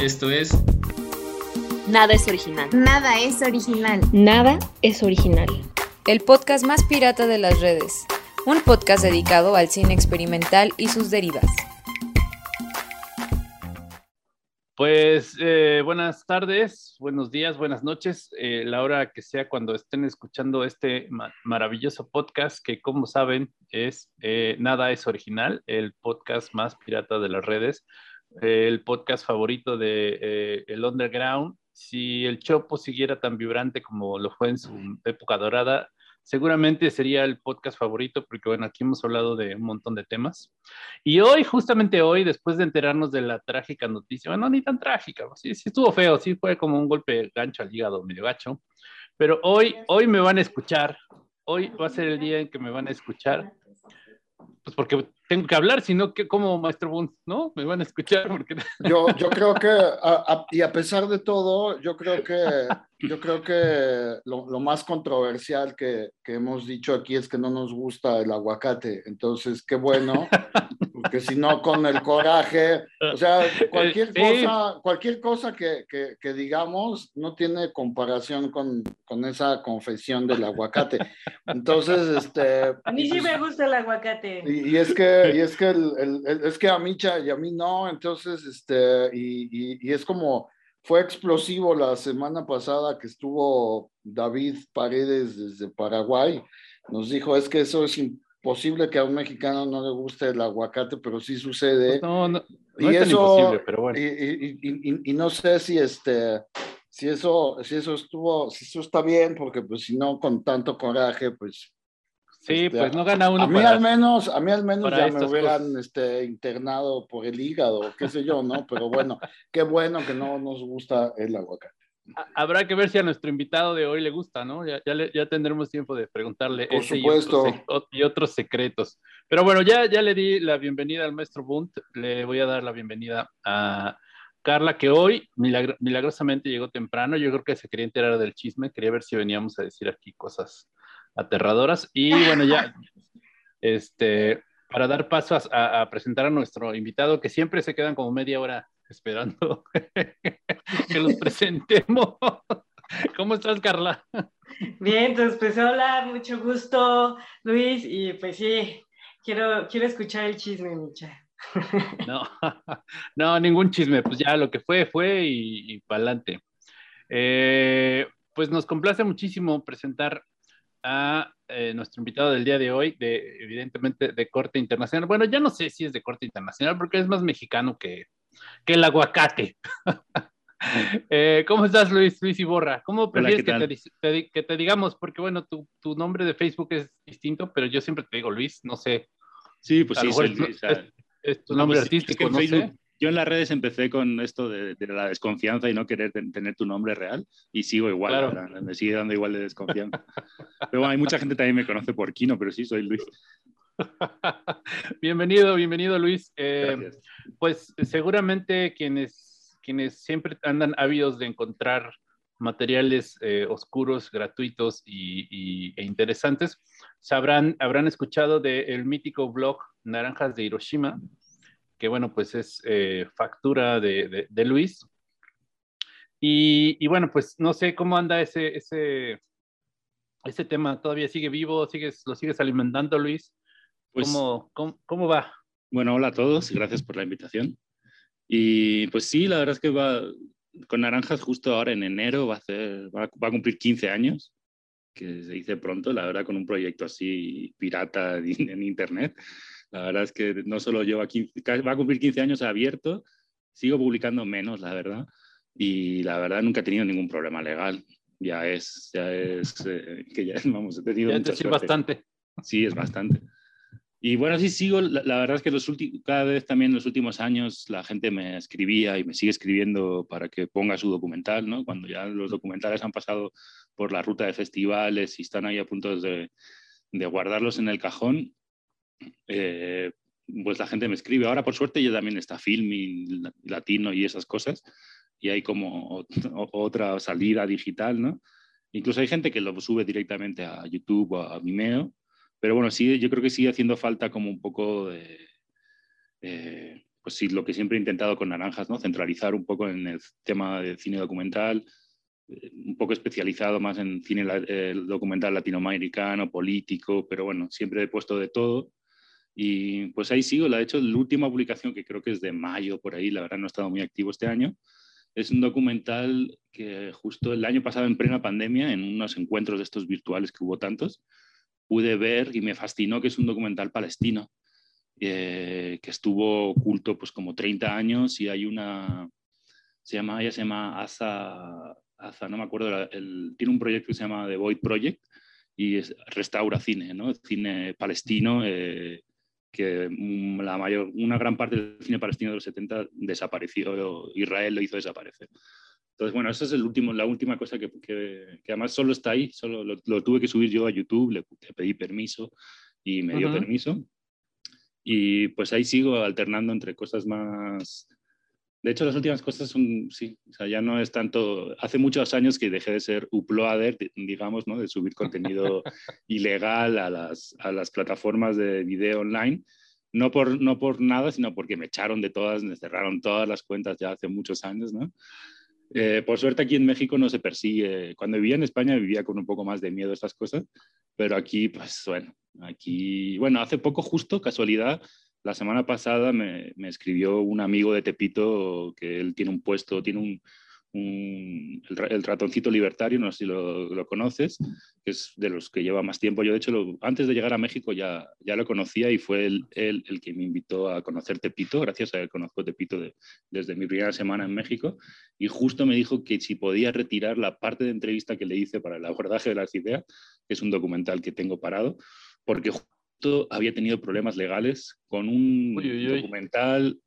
Esto es Nada es original. Nada es original. Nada es original. El podcast más pirata de las redes. Un podcast dedicado al cine experimental y sus derivas. Pues eh, buenas tardes, buenos días, buenas noches, eh, la hora que sea cuando estén escuchando este ma- maravilloso podcast que como saben es eh, Nada es Original, el podcast más pirata de las redes, eh, el podcast favorito de eh, el Underground. Si el Chopo siguiera tan vibrante como lo fue en su época dorada, seguramente sería el podcast favorito porque bueno, aquí hemos hablado de un montón de temas. Y hoy, justamente hoy, después de enterarnos de la trágica noticia, bueno, ni tan trágica, sí, sí estuvo feo, sí fue como un golpe gancho al hígado, medio gacho, pero hoy, hoy me van a escuchar, hoy va a ser el día en que me van a escuchar, pues porque tengo que hablar, sino que como maestro Bunt, ¿no? Me van a escuchar porque... Yo, yo creo que, a- a- y a pesar de todo, yo creo que, yo creo que lo, lo más controversial que, que hemos dicho aquí es que no nos gusta el aguacate. Entonces, qué bueno, porque si no, con el coraje, o sea, cualquier Sí. cosa, cualquier cosa que, que, que digamos no tiene comparación con, con esa confesión del aguacate. Entonces, este... A mí sí pues, me gusta el aguacate. y, y es que, y es que, el, el- el- es que a Micha y a mí no, entonces, este, y, y- y es como, fue explosivo la semana pasada que estuvo David Paredes desde Paraguay, nos dijo, es que eso es imposible que a un mexicano no le guste el aguacate, pero sí sucede. No, no, no y es tan eso, imposible, pero bueno. y- y no sé si este, si eso, si eso estuvo, si eso está bien, porque pues si no, con tanto coraje, pues Sí, este, pues no gana uno a mí para- al menos, a mí al menos ya me hubieran cosas. este, internado por el hígado, qué sé yo, ¿no? Pero bueno, qué bueno que no nos gusta el aguacate. Ha- Habrá que ver si a nuestro invitado de hoy le gusta, ¿no? Ya, ya, le- ya tendremos tiempo de preguntarle Por ese y otros, y secretos. Pero bueno, ya, ya le di la bienvenida al maestro Bunt. Le voy a dar la bienvenida a Carla, que hoy milagro- milagrosamente llegó temprano. Yo creo que se quería enterar del chisme. Quería ver si veníamos a decir aquí cosas aterradoras. Y bueno, ya, este, para dar paso a, presentar a nuestro invitado, que siempre se quedan como media hora esperando que los presentemos. ¿Cómo estás, Carla? Bien, entonces pues hola, mucho gusto, Luis, y pues sí, quiero, quiero escuchar el chisme, Micha. No, no, ningún chisme, pues ya lo que fue, fue y, y para adelante. pues nos complace muchísimo presentar a eh, nuestro invitado del día de hoy, de, evidentemente de corte internacional. Bueno, ya no sé si es de corte internacional porque es más mexicano que, que el aguacate. Eh, ¿Cómo estás, Luis? Luis Iborra. ¿Cómo prefieres ¿qué que, te, que digamos? Porque bueno, tu, tu nombre de Facebook es distinto, pero yo siempre te digo Luis, no sé. Sí, pues A sí, soy es- Luis, es, es tu no, nombre pues es que artístico, no Facebook- sé. Yo en las redes empecé con esto de, de la desconfianza y no querer ten- tener tu nombre real y sigo igual, Claro. me sigue dando igual de desconfianza. pero bueno, hay mucha gente también me conoce por Kino, pero sí soy Luis. bienvenido, bienvenido Luis. Eh, pues seguramente quienes, quienes siempre andan ávidos de encontrar materiales eh, oscuros, gratuitos y, y- e interesantes, sabrán, habrán escuchado del mítico blog Naranjas de Hiroshima, que bueno, pues es eh, factura de, de- de Luis. Y, y bueno, pues no sé cómo anda ese, ese, ese tema, todavía sigue vivo, sigues, lo sigues alimentando, Luis. Pues, ¿Cómo, cómo, cómo va? Bueno, hola a todos, gracias por la invitación. Y pues sí, la verdad es que va con Naranjas justo ahora en enero, va a, hacer, va, va a cumplir 15 años, que se dice pronto, la verdad, con un proyecto así pirata en Internet. La verdad es que no solo lleva 15, ca- va a cumplir 15 años abierto, sigo publicando menos, la verdad, y la verdad nunca he tenido ningún problema legal. Ya es, ya es, eh, que ya, vamos, he tenido Ya mucha te bastante. Sí, es bastante. Y bueno, sí sigo, la, la verdad es que los últimos, cada vez también en los últimos años la gente me escribía y me sigue escribiendo para que ponga su documental, ¿no? Cuando ya los documentales han pasado por la ruta de festivales y están ahí a punto de, de guardarlos en el cajón, eh, pues la gente me escribe. Ahora, por suerte, ya también está Filming Latino y esas cosas, y hay como otra salida digital, ¿no? Incluso hay gente que lo sube directamente a YouTube o a Vimeo, pero bueno, sí, yo creo que sigue haciendo falta como un poco de, eh, pues sí, lo que siempre he intentado con Naranjas, ¿no? Centralizar un poco en el tema de cine documental, eh, un poco especializado más en cine documental latinoamericano, político, pero bueno, siempre he puesto de todo. Y pues ahí sigo, la he hecho la última publicación que creo que es de mayo por ahí, la verdad no he estado muy activo este año. Es un documental que justo el año pasado en plena pandemia, en unos encuentros de estos virtuales que hubo tantos, pude ver y me fascinó que es un documental palestino eh, que estuvo oculto pues como 30 años y hay una, se llama, ella se llama Asa, Asa no me acuerdo, el, tiene un proyecto que se llama The Void Project y es, restaura cine, ¿no? Cine palestino, eh, que la mayor, una gran parte del cine palestino de los 70 desapareció, Israel lo hizo desaparecer. Entonces, bueno, esa es el último, la última cosa que, que, que además solo está ahí, solo lo, tuve que subir yo a YouTube, le, pedí permiso y me dio permiso. Y pues ahí sigo alternando entre cosas más... De hecho, las últimas cosas son, sí, o sea, ya no es tanto... Hace muchos años que dejé de ser uploader, digamos, ¿no? De subir contenido ilegal a las, a las plataformas de video online. No por, no por nada, sino porque me echaron de todas, me cerraron todas las cuentas ya hace muchos años, ¿no? Eh, por suerte aquí en México no se persigue. Cuando vivía en España vivía con un poco más de miedo a estas cosas, pero aquí, pues bueno, aquí, bueno, hace poco justo, casualidad, la semana pasada me, me escribió un amigo de Tepito que él tiene un puesto, tiene un, el, ratoncito libertario, no sé si lo, conoces, que es de los que lleva más tiempo. Yo, de hecho, antes de llegar a México ya, ya lo conocía y fue él, el que me invitó a conocer Tepito. Gracias a él conozco Tepito desde mi primera semana en México. Y justo me dijo que si podía retirar la parte de entrevista que le hice para el abordaje de las ideas, que es un documental que tengo parado, porque había tenido problemas legales con un documental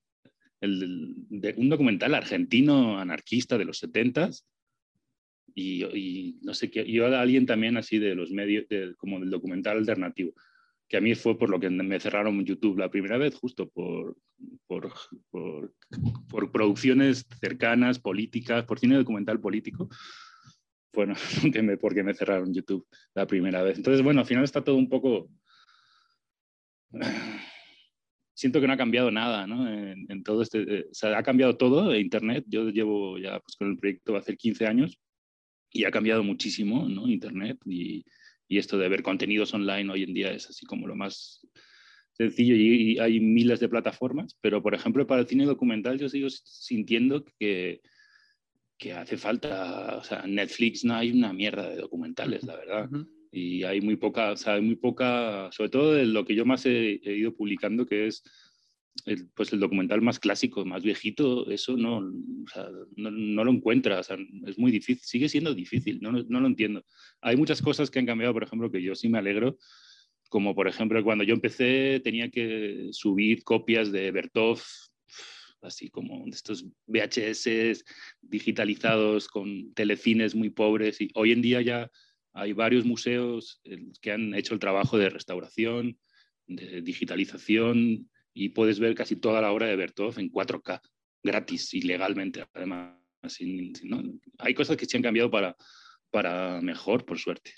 el, de, un documental argentino anarquista de los 70 y, y, no sé qué, a alguien también así de los medios, como del documental alternativo, que a mí fue por lo que me cerraron YouTube la primera vez, justo por, por, por, por producciones cercanas, políticas, por cine documental político. Bueno, me, porque me cerraron YouTube la primera vez. Entonces, bueno, al final está todo un poco siento que no ha cambiado nada, ¿no? En, todo este, eh, o sea, ha cambiado todo, Internet, yo llevo ya pues, con el proyecto va a hacer 15 años y ha cambiado muchísimo, ¿no? Internet y, y, esto de ver contenidos online hoy en día es así como lo más sencillo y, hay miles de plataformas, pero por ejemplo para el cine documental yo sigo sintiendo que, que hace falta, o sea, Netflix no hay una mierda de documentales, la verdad y hay muy poca, o hay muy poca, sobre todo de lo que yo más he, ido publicando, que es el, pues el documental más clásico, más viejito, eso no, no, no, lo encuentra, o es muy difícil, sigue siendo difícil, no, no, lo entiendo. Hay muchas cosas que han cambiado, por ejemplo, que yo sí me alegro, como por ejemplo cuando yo empecé tenía que subir copias de Bertov, así como de estos VHS digitalizados con telecines muy pobres, y hoy en día ya hay varios museos eh, que han hecho el trabajo de restauración, de digitalización y puedes ver casi toda la obra de Bertov en 4K, gratis y legalmente, además. Hay cosas que se han cambiado para, para mejor, por suerte.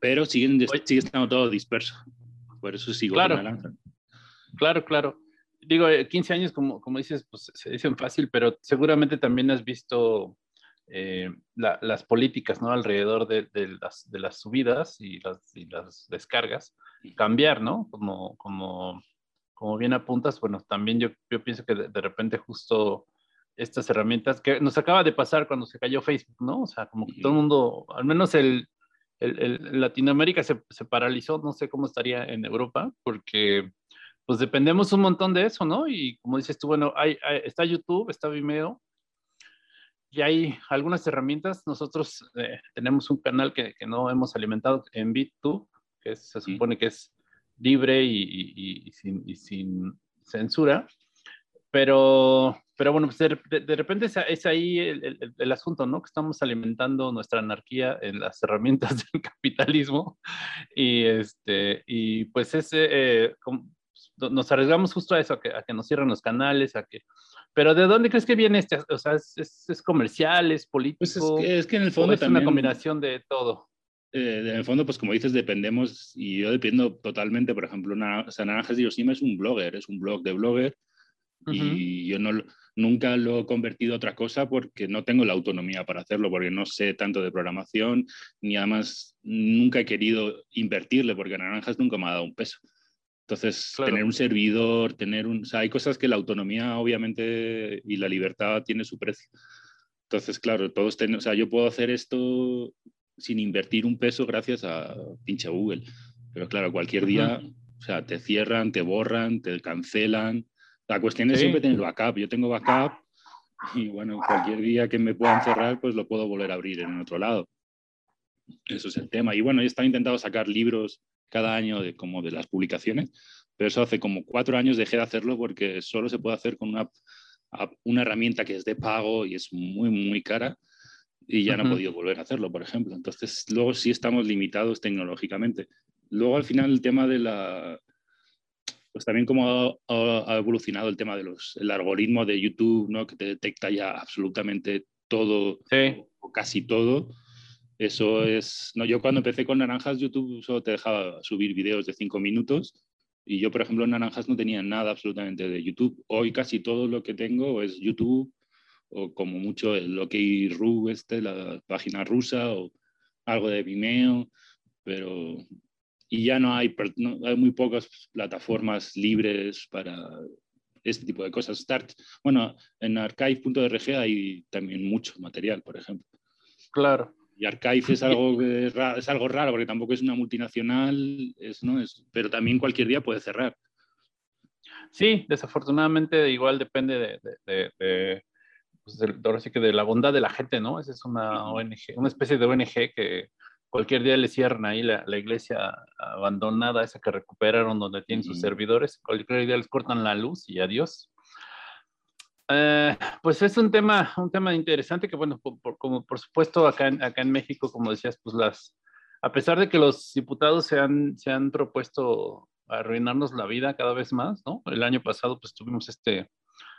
Pero siguen, sigue estando todo disperso. Por eso sigo claro. Claro, claro. Digo, 15 eh, años, como, como dices, pues se dicen fácil, pero seguramente también has visto eh, las políticas ¿no? alrededor de, las, de las subidas y las, y las descargas cambiar, ¿no? Como, como, como bien apuntas, bueno, también yo, yo pienso que de, repente justo estas herramientas que nos acaba de pasar cuando se cayó Facebook, ¿no? O sea, como que todo el mundo, al menos el, el, Latinoamérica se, se, paralizó, no sé cómo estaría en Europa, porque pues dependemos un montón de eso, ¿no? Y como dices tú, bueno, hay, está YouTube, está Vimeo, y hay algunas herramientas. Nosotros eh, tenemos un canal que, que, no hemos alimentado en BitTube, que se supone que es libre y, y, sin, y, sin, censura. Pero, pero bueno, pues de, de, repente es, ahí el, el, asunto, ¿no? Que estamos alimentando nuestra anarquía en las herramientas del capitalismo. Y, este, y pues es, eh, nos arriesgamos justo a eso, a que, a que nos cierren los canales, a que pero ¿de dónde crees que viene este? O sea, ¿es, es, comercial, es político? Pues es que, es que en el fondo es una combinación de todo. eh, en el fondo, pues como dices, dependemos, y yo dependo totalmente, por ejemplo, o sea, Naranjas de Hiroshima es un blogger, es un blog de blogger, y yo no, nunca lo he convertido a otra cosa porque no tengo la autonomía para hacerlo, porque no sé tanto de programación, ni además nunca he querido invertirle, porque Naranjas nunca me ha dado un peso. Entonces, tener un servidor, tener un... O sea, hay cosas que la autonomía, obviamente, y la libertad tiene su precio. Entonces, claro, todos tenemos... O sea, yo puedo hacer esto sin invertir un peso gracias a pinche Google. Pero claro, cualquier día, o sea, te cierran, te borran, te cancelan. La cuestión es siempre tener backup. Yo tengo backup y bueno, cualquier día que me puedan cerrar, pues lo puedo volver a abrir en otro lado. Eso es el tema. Y bueno, yo estaba intentando sacar libros cada año de, como de las publicaciones, pero eso hace como cuatro años dejé de hacerlo porque solo se puede hacer con una, una herramienta que es de pago y es muy, muy cara y ya no he podido volver a hacerlo, por ejemplo. Entonces, luego sí estamos limitados tecnológicamente. Luego, al final, el tema de la... Pues también como ha, evolucionado el tema de los... El algoritmo de YouTube, ¿no? Que te detecta ya absolutamente todo o casi todo. Eso es... No, yo cuando empecé con Naranjas, YouTube solo te dejaba subir videos de cinco minutos y yo, por ejemplo, en Naranjas no tenía nada absolutamente de YouTube. Hoy casi todo lo que tengo es YouTube o como mucho el OK.ru, este, la página rusa, o algo de Vimeo, pero... Y ya no hay, hay muy pocas plataformas libres para este tipo de cosas. Start, bueno, en archive.org hay también mucho material, por ejemplo. Claro. Y Archive es algo, es algo raro porque tampoco es una multinacional, es, ¿no? es, pero también cualquier día puede cerrar. Sí, desafortunadamente igual depende de, pues, ahora sí que de la bondad de la gente, ¿no? Esa es una ONG, una especie de ONG que cualquier día le cierran ahí la, la iglesia abandonada, esa que recuperaron donde tienen sus servidores, cualquier día les cortan la luz y adiós. Eh, pues es un tema, un tema interesante que, bueno, por, como por supuesto acá en, acá en México, como decías, pues las, a pesar de que los diputados se han, se han propuesto arruinarnos la vida cada vez más, ¿no? El año pasado pues tuvimos este,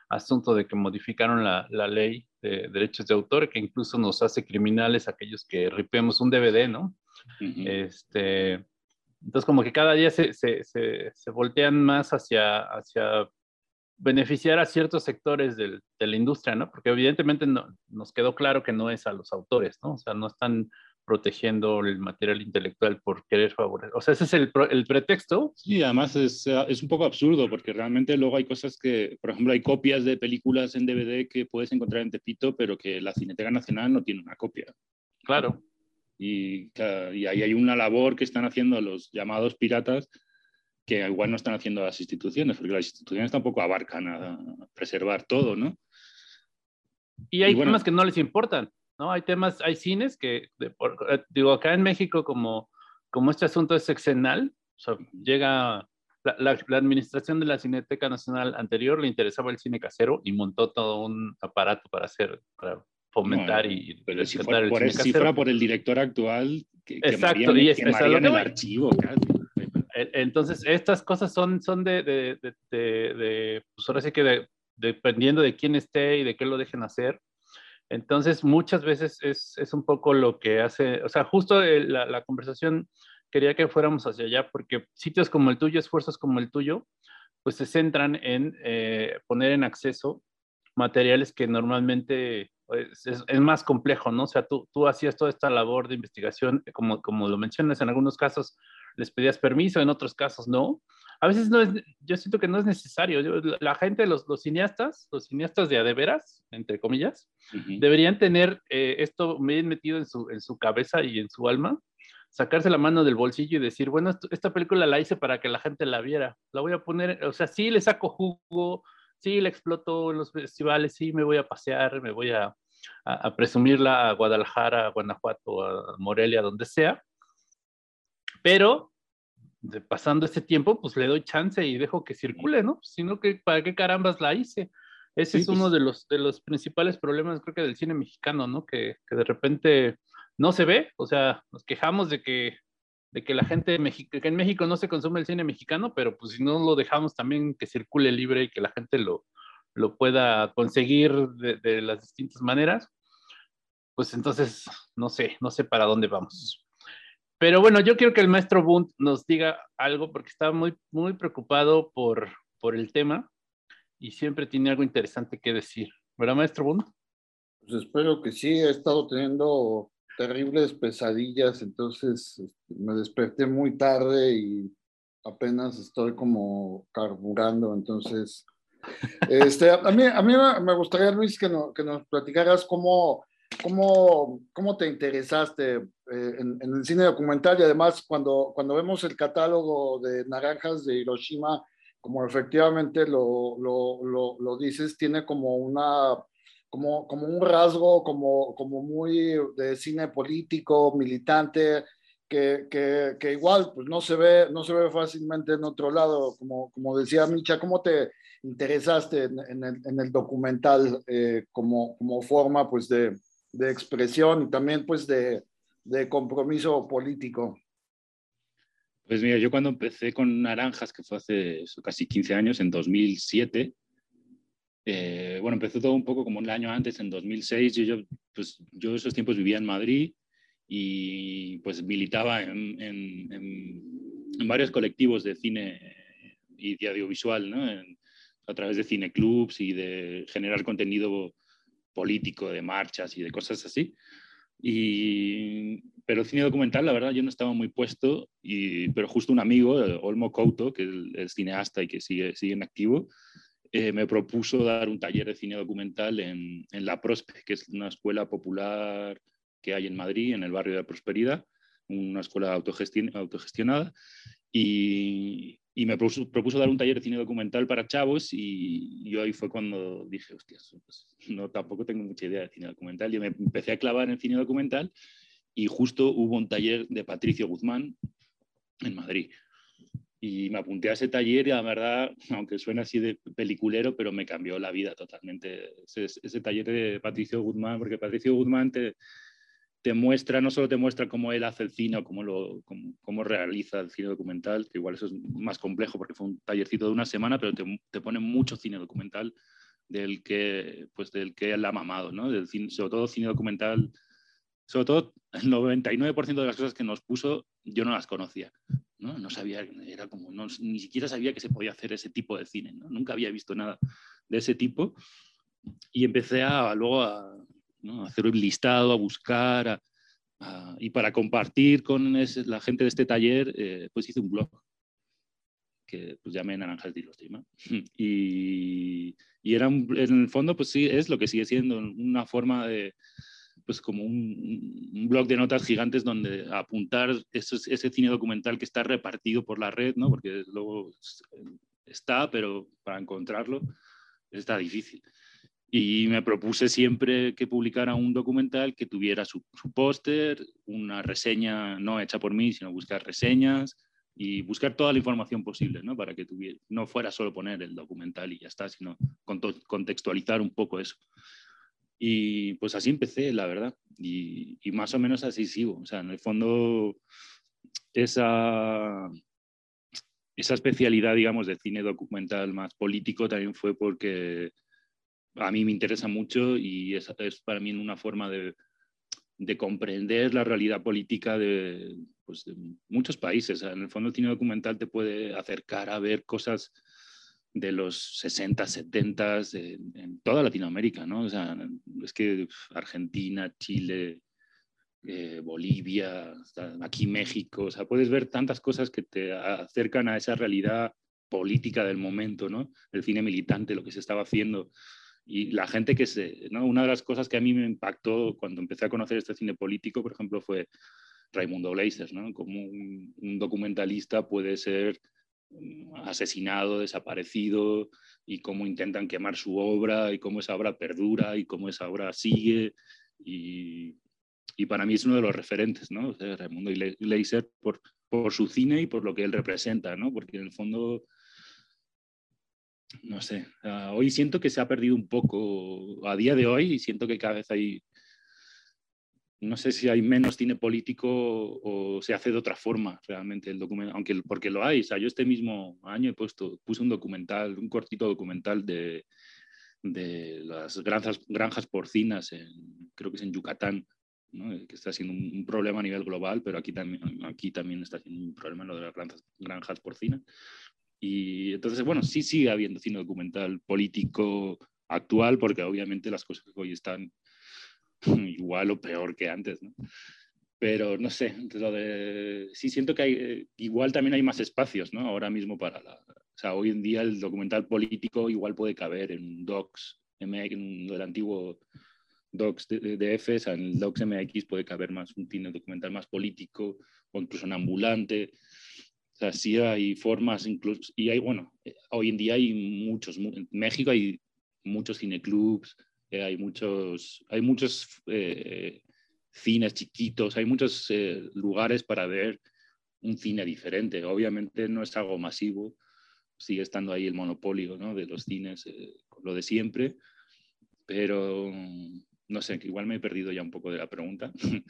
asunto de que modificaron la, la, ley de derechos de autor, que incluso nos hace criminales aquellos que ripemos un DVD, ¿no? este, entonces, como que cada día se, se, se, voltean más hacia, hacia beneficiar a ciertos sectores del, de la industria, ¿no? Porque evidentemente no, nos quedó claro que no es a los autores, ¿no? O sea, no están protegiendo el material intelectual por querer favorecer. O sea, ese es el, el pretexto. Sí, además es, es, un poco absurdo porque realmente luego hay cosas que, por ejemplo, hay copias de películas en DVD que puedes encontrar en Tepito, pero que la Cineteca Nacional no tiene una copia. Claro. Y, y ahí hay una labor que están haciendo los llamados piratas que igual no están haciendo las instituciones, porque las instituciones tampoco abarcan a preservar todo, ¿no? Y hay temas que no les importan. ¿no? Hay temas, hay cines que, eh, digo, acá en México como, como este asunto es sexenal, o sea, llega la, la, administración de la Cineteca Nacional anterior le interesaba el cine casero y montó todo un aparato para hacer, para fomentar y pero si fuera, por el, si fuera por el director actual que, Exacto, y es, el archivo entonces estas cosas son, son de, pues ahora sí que dependiendo de quién esté y de qué lo dejen hacer entonces, muchas veces es, es, un poco lo que hace, o sea, justo la, la, conversación quería que fuéramos hacia allá, porque sitios como el tuyo, esfuerzos como el tuyo, pues se centran en eh, poner en acceso materiales que normalmente pues, es, es, más complejo, ¿no? O sea, tú, tú hacías toda esta labor de investigación, como, como lo mencionas, en algunos casos les pedías permiso, en otros casos no a veces no es, yo siento que no es necesario. la gente, los, los cineastas, los cineastas de adeveras, entre comillas, deberían tener eh, esto bien metido en su, en su cabeza y en su alma, sacarse la mano del bolsillo y decir, bueno, esta película la hice para que la gente la viera. La voy a poner, o sea, sí le saco jugo, sí la exploto en los festivales, sí me voy a pasear, me voy a, a, a presumirla a Guadalajara, a Guanajuato, a Morelia, donde sea. Pero pasando este tiempo, pues le doy chance y dejo que circule, ¿no? Sino que, ¿para qué carambas la hice? Ese es uno pues de los, de los principales problemas, creo que del cine mexicano, ¿no? Que, que, de repente no se ve, o sea, nos quejamos de que, de que la gente, que en México no se consume el cine mexicano, pero pues si no lo dejamos también que circule libre y que la gente lo, lo pueda conseguir de, de las distintas maneras, pues entonces no sé, no sé para dónde vamos. Pero bueno, yo quiero que el maestro Bunt nos diga algo porque estaba muy, muy preocupado por, por el tema y siempre tiene algo interesante que decir. ¿Verdad, maestro Bunt? Pues espero que sí, he estado teniendo terribles pesadillas, entonces este, me desperté muy tarde y apenas estoy como carburando, entonces, este, a mí, a mí me gustaría, Luis, que, que nos platicaras cómo, cómo, cómo te interesaste eh, en, el cine documental y además cuando, cuando vemos el catálogo de Naranjas de Hiroshima, como efectivamente lo, lo, lo, dices, tiene como una como, como un rasgo como, como muy de cine político, militante, que, que, que, igual pues no se ve no se ve fácilmente en otro lado. Como, como decía Micha cómo te interesaste en, en, el, en el, documental eh, como, como forma pues de, de, expresión y también pues de, de, compromiso político pues mira yo cuando empecé con Naranjas que fue hace casi 15 años en 2007 eh, bueno, empezó todo un poco como un año antes, en 2006. Yo, yo, pues, yo esos tiempos vivía en Madrid y pues militaba en, en, en, varios colectivos de cine y de audiovisual, ¿no? a través de cineclubs y de generar contenido político, de marchas y de cosas así. Y, pero el cine documental, la verdad, yo no estaba muy puesto, y, pero justo un amigo, Olmo Couto, que es, cineasta y que sigue, sigue en activo, eh, me propuso dar un taller de cine documental en, en, La Prospe, que es una escuela popular que hay en Madrid, en el barrio de Prosperidad, una escuela autogestionada, y, y me propuso, propuso, dar un taller de cine documental para chavos y yo ahí fue cuando dije, hostias, pues, no, tampoco tengo mucha idea de cine documental. Yo me empecé a clavar en cine documental y justo hubo un taller de Patricio Guzmán en Madrid y me apunté a ese taller y la verdad, aunque suena así de peliculero, pero me cambió la vida totalmente. Ese, ese taller de Patricio Guzmán, porque Patricio Guzmán te, te, muestra, no solo te muestra cómo él hace el cine o cómo, lo, cómo, cómo, realiza el cine documental, que igual eso es más complejo porque fue un tallercito de una semana, pero te, te pone mucho cine documental del que, pues, del que él ha mamado, ¿no? Del cine, sobre todo cine documental sobre todo el 99% de las cosas que nos puso yo no las conocía. ¿no? no sabía, era como, ni siquiera sabía que se podía hacer ese tipo de cine. Nunca había visto nada de ese tipo. Y empecé a, luego a, a hacer un listado, a buscar, y para compartir con la gente de este taller, eh, pues hice un blog que pues llamé Naranjas de Hiroshima. Y, y era en el fondo, pues sí, es lo que sigue siendo una forma de, pues como un, blog de notas gigantes donde apuntar ese cine documental que está repartido por la red, ¿no? Porque luego está, pero para encontrarlo está difícil. Y me propuse siempre que publicara un documental que tuviera su, su póster, una reseña no hecha por mí, sino buscar reseñas y buscar toda la información posible, ¿no? Para que tuviera, no fuera solo poner el documental y ya está, sino contextualizar un poco eso. Y pues así empecé, la verdad. Y, y, más o menos así sigo. O sea, en el fondo, esa, esa especialidad, digamos, de cine documental más político también fue porque a mí me interesa mucho y es, para mí una forma de, de, comprender la realidad política de, pues, de muchos países. En el fondo, el cine documental te puede acercar a ver cosas de los 60, 70 en, en toda Latinoamérica, ¿no? O sea, es que Argentina, Chile, eh, Bolivia, aquí México, o sea, puedes ver tantas cosas que te acercan a esa realidad política del momento, ¿no? El cine militante, lo que se estaba haciendo. Y la gente que se, ¿no? Una de las cosas que a mí me impactó cuando empecé a conocer este cine político, por ejemplo, fue Raimundo Gleiser, ¿no? Como un, documentalista puede ser asesinado, desaparecido, y cómo intentan quemar su obra, y cómo esa obra perdura, y cómo esa obra sigue. Y, y para mí es uno de los referentes, ¿no? O sea, Raimundo Gleiser por, por su cine y por lo que él representa, ¿no? Porque en el fondo, no sé, uh, hoy siento que se ha perdido un poco, a día de hoy, siento que cada vez hay no sé si hay menos cine político o se hace de otra forma realmente el documento, aunque porque lo hay. O yo este mismo año he puesto, puse un documental, un cortito documental de, de las granjas, granjas porcinas, en, creo que es en Yucatán, que está siendo un, problema a nivel global, pero aquí también, aquí también está siendo un problema lo de las granjas, granjas porcinas. Y entonces, bueno, sí sigue habiendo cine documental político actual, porque obviamente las cosas hoy están igual o peor que antes, ¿no? Pero no sé, lo de, sí siento que hay, eh, igual también hay más espacios, ¿no? Ahora mismo para la, o sea, hoy en día el documental político igual puede caber en Docs, MX, en el antiguo Docs DF, o sea, en el Docs MX puede caber más un cine documental más político o incluso en ambulante. O sea, sí hay formas, incluso, y hay, bueno, eh, hoy en día hay muchos, en México hay muchos cineclubs, eh, hay muchos, hay muchos eh, cines chiquitos, hay muchos lugares para ver un cine diferente. Obviamente no es algo masivo, sigue estando ahí el monopolio ¿no? de los cines, lo de siempre, pero no sé, igual me he perdido ya un poco de la pregunta.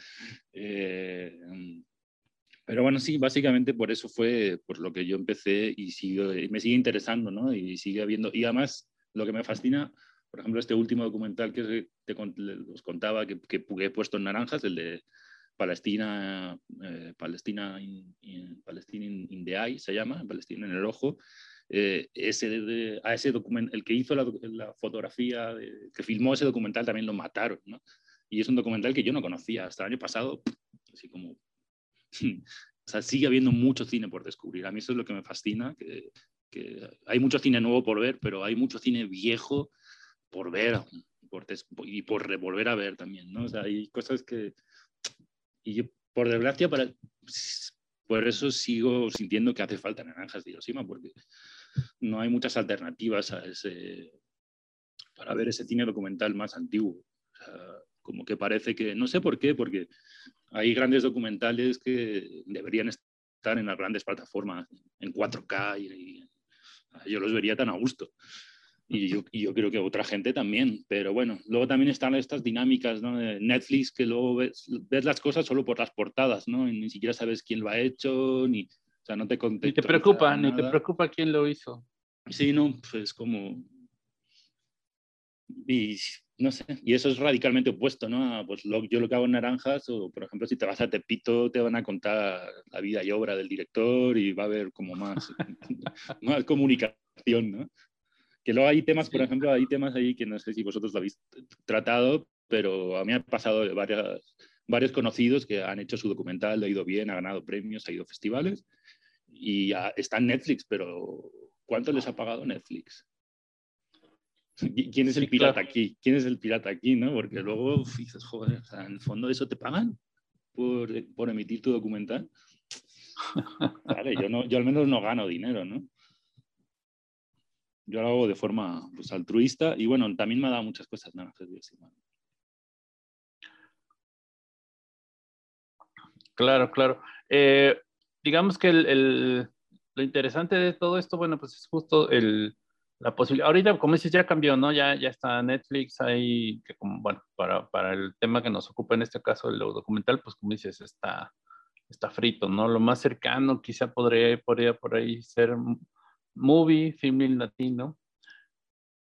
pero bueno, sí, básicamente por eso fue por lo que yo empecé y sigue, me sigue interesando, ¿no? Y sigue habiendo, y además lo que me fascina, por ejemplo, este último documental que te, os contaba, que, que, he puesto en naranjas, el de Palestina, eh, Palestina, in, Palestina in, the Eye, se llama, Palestina en el ojo, eh, ese a ese el que hizo la, la fotografía, que filmó ese documental también lo mataron, ¿no? Y es un documental que yo no conocía hasta el año pasado, así como o sigue habiendo mucho cine por descubrir. A mí eso es lo que me fascina, que, hay mucho cine nuevo por ver, pero hay mucho cine viejo por ver y por revolver a ver también, ¿no? O sea, hay cosas que... Y yo, por desgracia, para, por eso sigo sintiendo que hace falta naranjas de Hiroshima, porque no hay muchas alternativas para ver ese cine documental más antiguo. Como que parece que, no sé por qué, porque hay grandes documentales que deberían estar en las grandes plataformas, en 4K, y, yo los vería tan a gusto. Y yo, yo, creo que otra gente también, pero bueno, luego también están estas dinámicas ¿no? de Netflix que luego ves, ves, las cosas solo por las portadas, ¿no? Y ni siquiera sabes quién lo ha hecho, ni, o sea, no te Ni te preocupa, ni te preocupa quién lo hizo. Sí, no, pues como... Y no sé, y eso es radicalmente opuesto, ¿no? Pues lo, yo lo que hago en Naranjas, o por ejemplo, si te vas a Tepito, te van a contar la vida y obra del director y va a haber como más, más comunicación, ¿no? Que luego hay temas, por ejemplo, hay temas ahí que no sé si vosotros lo habéis tratado, pero a mí ha pasado varias, varios conocidos que han hecho su documental, ha ido bien, ha ganado premios, ha ido a festivales y está en Netflix, pero ¿cuánto les ha pagado Netflix? ¿Quién es el pirata aquí? ¿Quién es el pirata aquí? ¿no? Porque luego dices, joder, en el fondo eso te pagan por, por emitir tu documental. Vale, yo, no, yo al menos no gano dinero, ¿no? Yo lo hago de forma pues, altruista y bueno, también me ha dado muchas cosas nada Claro, claro. Eh, digamos que el, el, lo interesante de todo esto, bueno, pues es justo el, la posibilidad, ahorita como dices, ya cambió, ¿no? Ya, ya está Netflix ahí, que como, bueno, para, para el tema que nos ocupa en este caso, el documental, pues como dices, está, está frito, ¿no? Lo más cercano quizá podría, podría por ahí ser movie, film latino,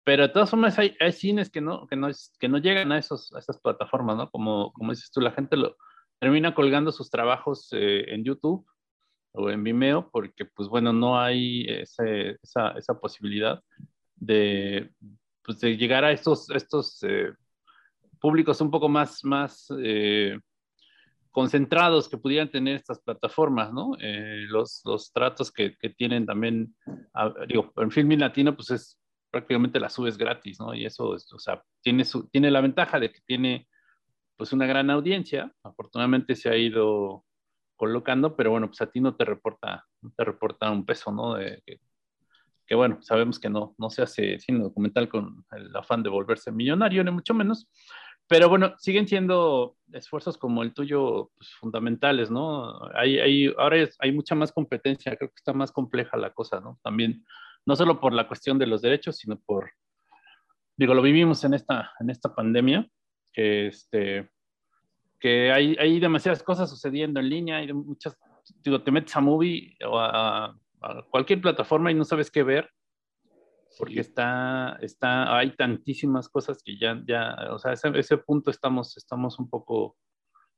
pero de todas formas hay, hay cines que no, que, no, que no llegan a, esos, a esas plataformas, ¿no? Como, como dices tú, la gente lo termina colgando sus trabajos eh, en YouTube o en Vimeo, porque pues bueno, no hay esa, esa, posibilidad de, pues, de, llegar a estos, estos eh, públicos un poco más, más eh, concentrados que pudieran tener estas plataformas, ¿no? Eh, los, los, tratos que, que tienen también, digo, en Filmin Latino, pues es prácticamente la subes gratis, ¿no? Y eso, o sea, tiene, su, tiene la ventaja de que tiene pues una gran audiencia, afortunadamente se ha ido colocando, pero bueno, pues a ti no te reporta, no te reporta un peso, ¿no? De, que, bueno, sabemos que no, no se hace cine documental con el afán de volverse millonario, ni mucho menos, pero bueno, siguen siendo esfuerzos como el tuyo pues, fundamentales, ¿no? Hay, hay, ahora hay mucha más competencia, creo que está más compleja la cosa, ¿no? También, no solo por la cuestión de los derechos, sino por, digo, lo vivimos en esta, en esta pandemia, que este, que hay, hay demasiadas cosas sucediendo en línea, hay muchas, digo, te metes a Movie o a, cualquier plataforma y no sabes qué ver, porque está, está, hay tantísimas cosas que ya, ya o sea, ese, ese punto estamos, estamos un poco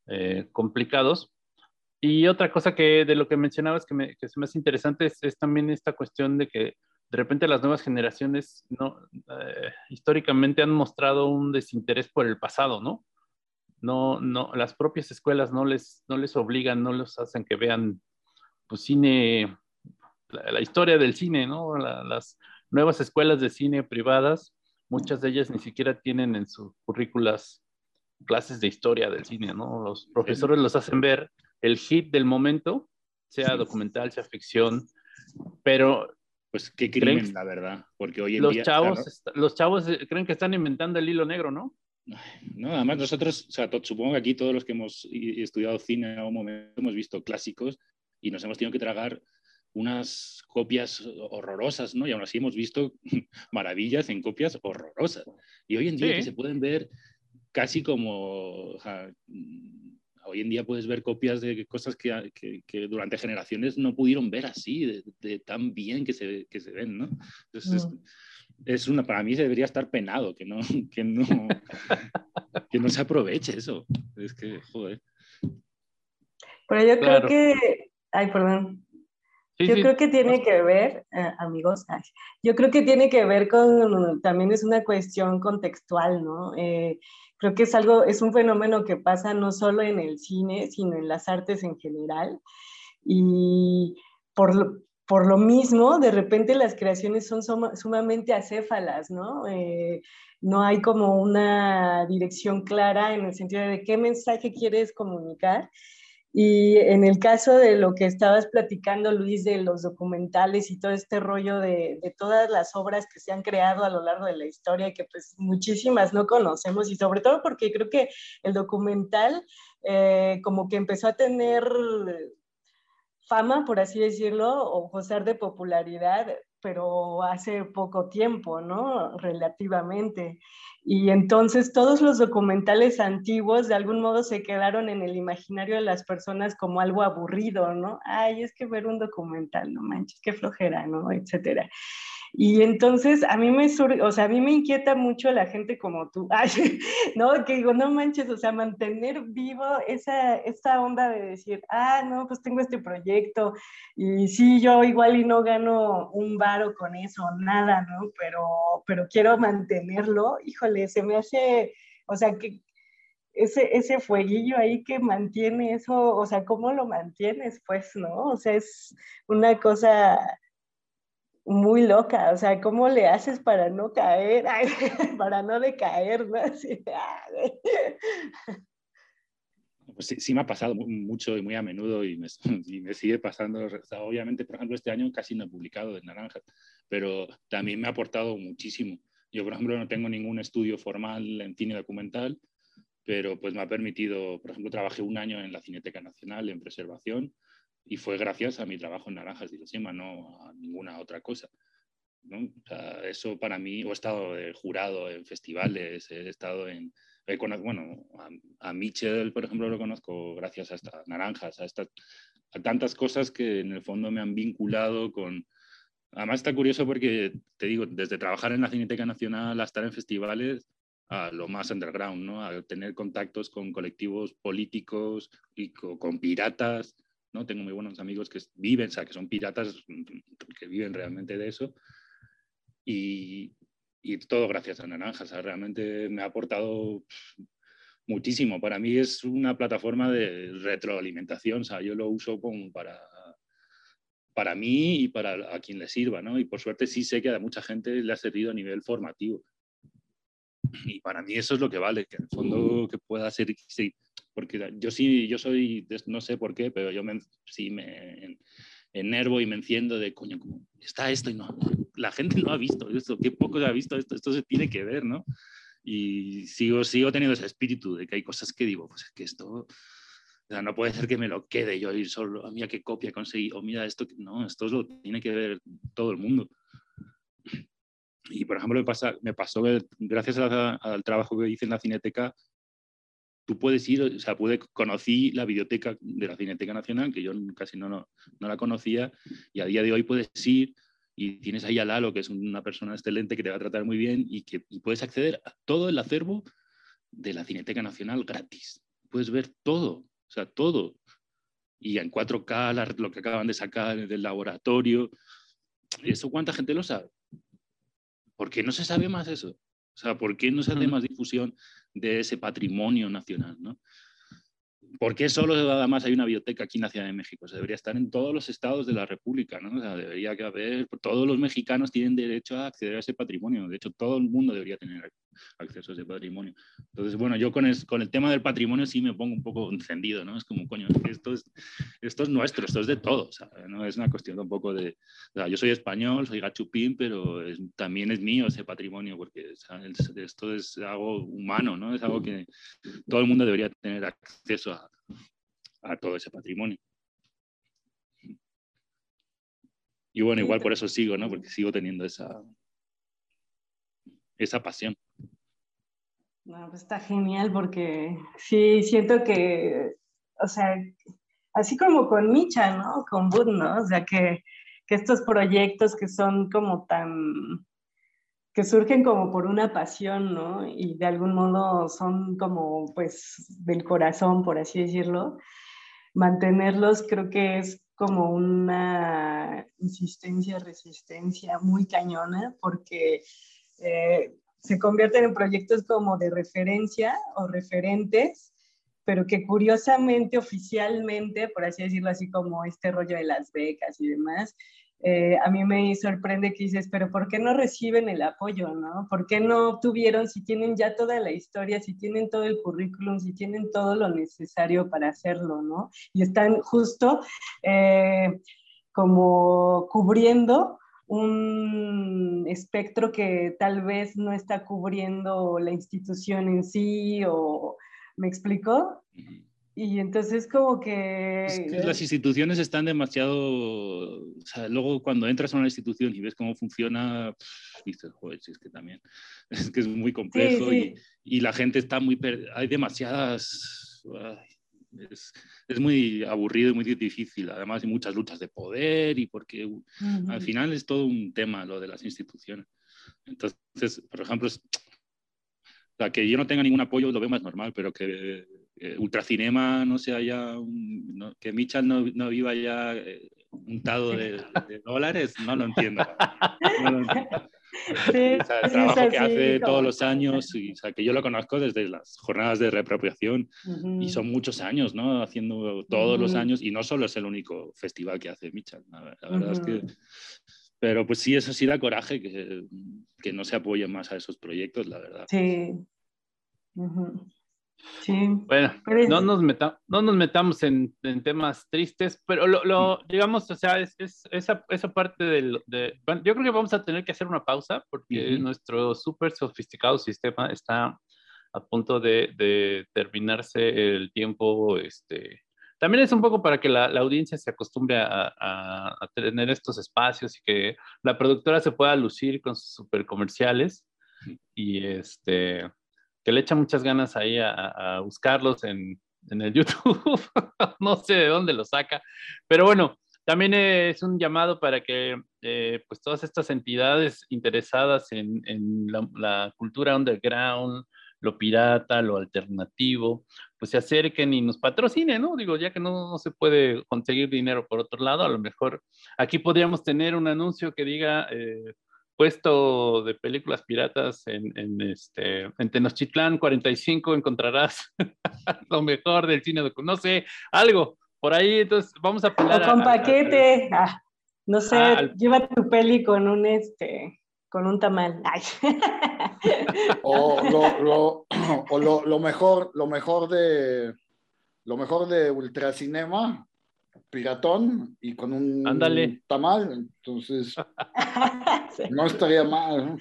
eh, complicados. Y otra cosa que de lo que mencionabas que, me, que se me hace interesante es, es, también esta cuestión de que de repente las nuevas generaciones no, eh, históricamente han mostrado un desinterés por el pasado, ¿no? No, no, las propias escuelas no les, no les obligan, no les hacen que vean pues, cine, la, la historia del cine, ¿no? La, las nuevas escuelas de cine privadas, muchas de ellas ni siquiera tienen en sus currículas clases de historia del cine, ¿no? Los profesores los hacen ver el hit del momento, sea documental, sea ficción, pero... Pues qué crimen, la verdad, porque hoy en los día... Chavos, claro, los chavos creen que están inventando el hilo negro, ¿no? No, además nosotros, o sea, supongo que aquí todos los que hemos estudiado cine en algún momento hemos visto clásicos y nos hemos tenido que tragar unas copias horrorosas, ¿no? Y aún así hemos visto maravillas en copias horrorosas. Y hoy en día sí. que se pueden ver casi como... O sea, hoy en día puedes ver copias de cosas que, que, que durante generaciones no pudieron ver así, de, de tan bien que se, que se, ven, ¿no? Entonces, no. Es, es, una, para mí se debería estar penado, que no, que no, que no se aproveche eso. Es que, joder. Pero yo claro. creo que, ay, perdón, Sí, yo sí. creo que tiene que ver, eh, amigos, yo creo que tiene que ver con, también es una cuestión contextual, ¿no? Eh, creo que es algo, es un fenómeno que pasa no solo en el cine, sino en las artes en general. Y por lo, por lo mismo, de repente las creaciones son sumamente acéfalas, ¿no? Eh, no hay como una dirección clara en el sentido de qué mensaje quieres comunicar. Y en el caso de lo que estabas platicando, Luis, de los documentales y todo este rollo de, de, todas las obras que se han creado a lo largo de la historia, que pues muchísimas no conocemos, y sobre todo porque creo que el documental eh, como que empezó a tener fama, por así decirlo, o gozar de popularidad, pero hace poco tiempo, ¿no? Relativamente. Y entonces todos los documentales antiguos de algún modo se quedaron en el imaginario de las personas como algo aburrido, ¿no? Ay, es que ver un documental, no manches, qué flojera, ¿no? Etcétera. Y entonces a mí me sur, o sea, a mí me inquieta mucho la gente como tú, Ay, ¿no? Que digo, no manches, o sea, mantener vivo esa, esa onda de decir, ah, no, pues tengo este proyecto y sí, yo igual y no gano un varo con eso, nada, ¿no? Pero, pero quiero mantenerlo, híjole, se me hace, o sea, que ese, ese fueguillo ahí que mantiene eso, o sea, ¿cómo lo mantienes? Pues, ¿no? O sea, es una cosa muy loca, o sea, ¿cómo le haces para no caer, para no decaer, ¿no? Así, pues sí, sí, me ha pasado mucho y muy a menudo y me, y me sigue pasando. Obviamente, por ejemplo, este año casi no he publicado de Naranja, pero también me ha aportado muchísimo. Yo, por ejemplo, no tengo ningún estudio formal en cine documental, pero pues me ha permitido, por ejemplo, trabajé un año en la Cineteca Nacional en preservación y fue gracias a mi trabajo en Naranjas de Hiroshima, no a ninguna otra cosa. ¿no? O sea, eso para mí, he estado jurado en festivales, he estado en, bueno, a, a, por ejemplo, lo conozco gracias a estas Naranjas, a, estas, a tantas cosas que en el fondo me han vinculado con... Además está curioso porque, te digo, desde trabajar en la Cineteca Nacional a estar en festivales, a lo más underground, ¿no? A tener contactos con colectivos políticos y con piratas, ¿no? Tengo muy buenos amigos que viven, o sea, que son piratas, que viven realmente de eso. Y, y todo gracias a Naranjas. O sea, realmente me ha aportado muchísimo. Para mí es una plataforma de retroalimentación. O sea, yo lo uso como para, para mí y para a quien le sirva, ¿no? Y por suerte sí sé que a mucha gente le ha servido a nivel formativo. Y para mí eso es lo que vale, que en el fondo que pueda ser, porque yo sí, yo soy, no sé por qué, pero yo me, sí me enervo y me enciendo de, coño, ¿cómo está esto? Y no, la gente no ha visto esto, qué poco ha visto esto, esto se tiene que ver, ¿no? Y sigo, sigo teniendo ese espíritu de que hay cosas que digo, pues es que esto, o sea, no puede ser que me lo quede yo ir solo, a mí a qué copia conseguí, o mira, esto, no, esto lo tiene que ver todo el mundo. Y, por ejemplo, me, pasa, me pasó gracias a, al trabajo que hice en la Cineteca, tú puedes ir, o sea, pude, conocí la biblioteca de la Cineteca Nacional, que yo casi no, no, no, la conocía, y a día de hoy puedes ir y tienes ahí a Lalo, que es una persona excelente que te va a tratar muy bien y que y puedes acceder a todo el acervo de la Cineteca Nacional gratis. puedes ver todo, o sea, todo. Y en 4K, lo que acaban de sacar del laboratorio, ¿eso cuánta gente lo sabe? ¿Por qué no se sabe más eso? O sea, ¿por qué no se hace más difusión de ese patrimonio nacional? ¿no? ¿Por qué solo además hay una biblioteca aquí en la Ciudad de México? Se debería estar en todos los estados de la República, ¿no? O debería haber, todos los mexicanos tienen derecho a acceder a ese patrimonio. De hecho, todo el mundo debería tener acceso a ese patrimonio. Entonces, bueno, yo con el, con el tema del patrimonio sí me pongo un poco encendido, ¿no? Es como, coño, esto es, esto es nuestro, esto es de todos, ¿no? Es una cuestión un poco de, o yo soy español, soy gachupín, pero también es mío ese patrimonio, porque esto es algo humano, ¿no? Es algo que todo el mundo debería tener acceso a, a todo ese patrimonio. Y bueno, igual por eso sigo, ¿no? Porque sigo teniendo esa, esa pasión. No, pues está genial porque sí, siento que, o sea, así como con Micha, ¿no? Con Bud, ¿no? O sea, que, que estos proyectos que son como tan, que surgen como por una pasión, ¿no? Y de algún modo son como, pues, del corazón, por así decirlo. Mantenerlos creo que es como una insistencia, resistencia muy cañona, porque eh, se convierten en proyectos como de referencia o referentes, pero que curiosamente, oficialmente, por así decirlo, así como este rollo de las becas y demás, eh, a mí me sorprende que dices, pero ¿por qué no reciben el apoyo, no? ¿Por qué no tuvieron, si tienen ya toda la historia, si tienen todo el currículum, si tienen todo lo necesario para hacerlo, no? Y están justo eh, como cubriendo un espectro que tal vez no está cubriendo la institución en sí, o ¿me explico? Y entonces como que... las instituciones están demasiado... O sea, luego cuando entras a una institución y ves cómo funciona, dices, joder, es que también, es que es muy complejo Y, y, la gente está muy... Hay demasiadas... es, es, muy aburrido y muy difícil. Además hay muchas luchas de poder y porque al final es todo un tema lo de las instituciones. Entonces, por ejemplo, la que yo no tenga ningún apoyo lo veo más normal, pero que eh, Ultracinema no sea ya, que Mitchell no, no, viva ya eh, untado de, dólares, no lo entiendo. el trabajo que hace todos los años, y, o sea, que yo lo conozco desde las jornadas de reapropiación y son muchos años, ¿no? Haciendo todos los años y no solo es el único festival que hace Mitchell. La, verdad es que pero pues sí, eso sí da coraje que, que, no se apoyen más a esos proyectos, la verdad. Sí. Sí. Bueno, no nos, no nos metamos en, en, temas tristes, pero lo, lo digamos, o sea, es, es esa, esa, parte del... De, bueno, yo creo que vamos a tener que hacer una pausa porque nuestro súper sofisticado sistema está a punto de, de, terminarse el tiempo. Este, también es un poco para que la, la audiencia se acostumbre a, a, a, tener estos espacios y que la productora se pueda lucir con sus super comerciales. Y este que le echa muchas ganas ahí a, buscarlos en, en, el YouTube. no sé de dónde lo saca, pero bueno, también es un llamado para que eh, pues todas estas entidades interesadas en, en la, cultura underground, lo pirata, lo alternativo, pues se acerquen y nos patrocinen, ¿no? Digo, ya que no, no, se puede conseguir dinero por otro lado, a lo mejor aquí podríamos tener un anuncio que diga, eh, puesto de películas piratas en, en, este, en Tenochtitlán 45 encontrarás lo mejor del cine, no sé, algo por ahí, entonces vamos a apelar o con paquete, ah, no sé, ah, lleva tu peli con un este con un tamal. o, lo, lo, o lo, lo, mejor, lo mejor de lo mejor de Ultracinema piratón y con un Ándale. tamal, entonces no estaría mal.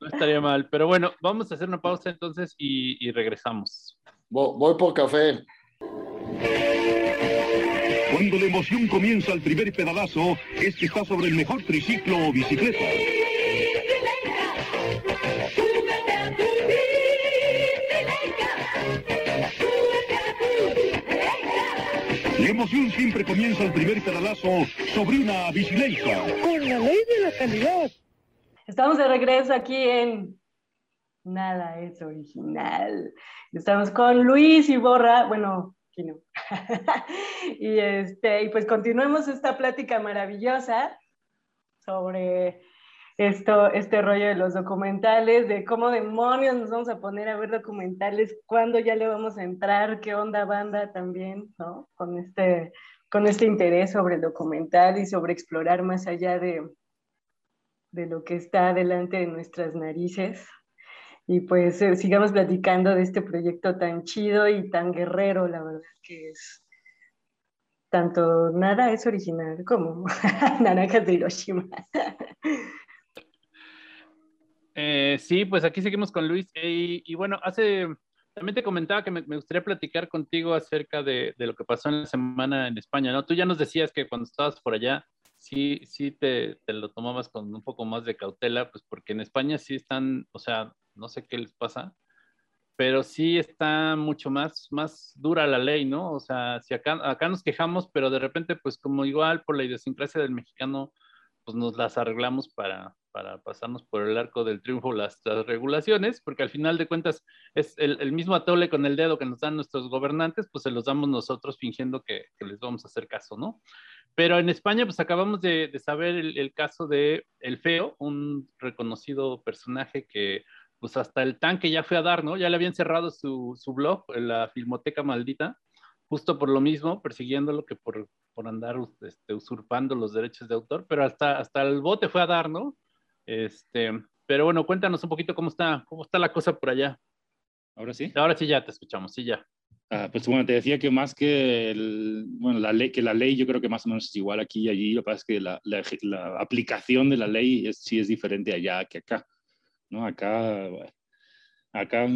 ¿no? estaría mal, pero bueno, vamos a hacer una pausa entonces y, y regresamos. Voy, voy por café. Cuando la emoción comienza al primer pedalazo, es que está sobre el mejor triciclo o bicicleta. Emoción siempre comienza el primer pedalazo sobre una bicicleta. Con la ley de la calidad. Estamos de regreso aquí en nada es original. Estamos con Luis Iborra, bueno, aquí no. y, este, y pues continuemos esta plática maravillosa sobre esto, este rollo de los documentales, de cómo demonios nos vamos a poner a ver documentales, cuándo ya le vamos a entrar, qué onda banda también, ¿no? Con este, con este interés sobre el documental y sobre explorar más allá de, de lo que está delante de nuestras narices. Y pues eh, sigamos platicando de este proyecto tan chido y tan guerrero, la verdad que es tanto nada es original como Naranjas de Hiroshima. Eh, sí, pues aquí seguimos con Luis. Y, bueno, hace, también te comentaba que me, gustaría platicar contigo acerca de, lo que pasó en la semana en España, ¿no? Tú ya nos decías que cuando estabas por allá, sí, sí te, te, lo tomabas con un poco más de cautela, pues porque en España sí están, o sea, no sé qué les pasa, pero sí está mucho más, más dura la ley, ¿no? O sea, si acá, acá nos quejamos, pero de repente, pues como igual por la idiosincrasia del mexicano, pues nos las arreglamos para, para pasarnos por el arco del triunfo las, regulaciones, porque al final de cuentas es el, mismo atole con el dedo que nos dan nuestros gobernantes, pues se los damos nosotros fingiendo que, les vamos a hacer caso, ¿no? Pero en España, pues acabamos de, saber el, caso de El Feo, un reconocido personaje que pues hasta el tanque ya fue a dar, ¿no? Ya le habían cerrado su, su blog, la Filmoteca Maldita, justo por lo mismo, persiguiéndolo que por, por andar este, usurpando los derechos de autor, pero hasta, hasta el bote fue a dar, ¿no? Este, pero bueno, cuéntanos un poquito cómo está, cómo está la cosa por allá. Ahora sí. Ahora sí ya te escuchamos, sí ya. Ah, pues bueno, te decía que más que bueno, la ley, que la ley yo creo que más o menos es igual aquí y allí, lo que pasa es que la, la, aplicación de la ley es, sí es diferente allá que acá, ¿no? Acá, acá,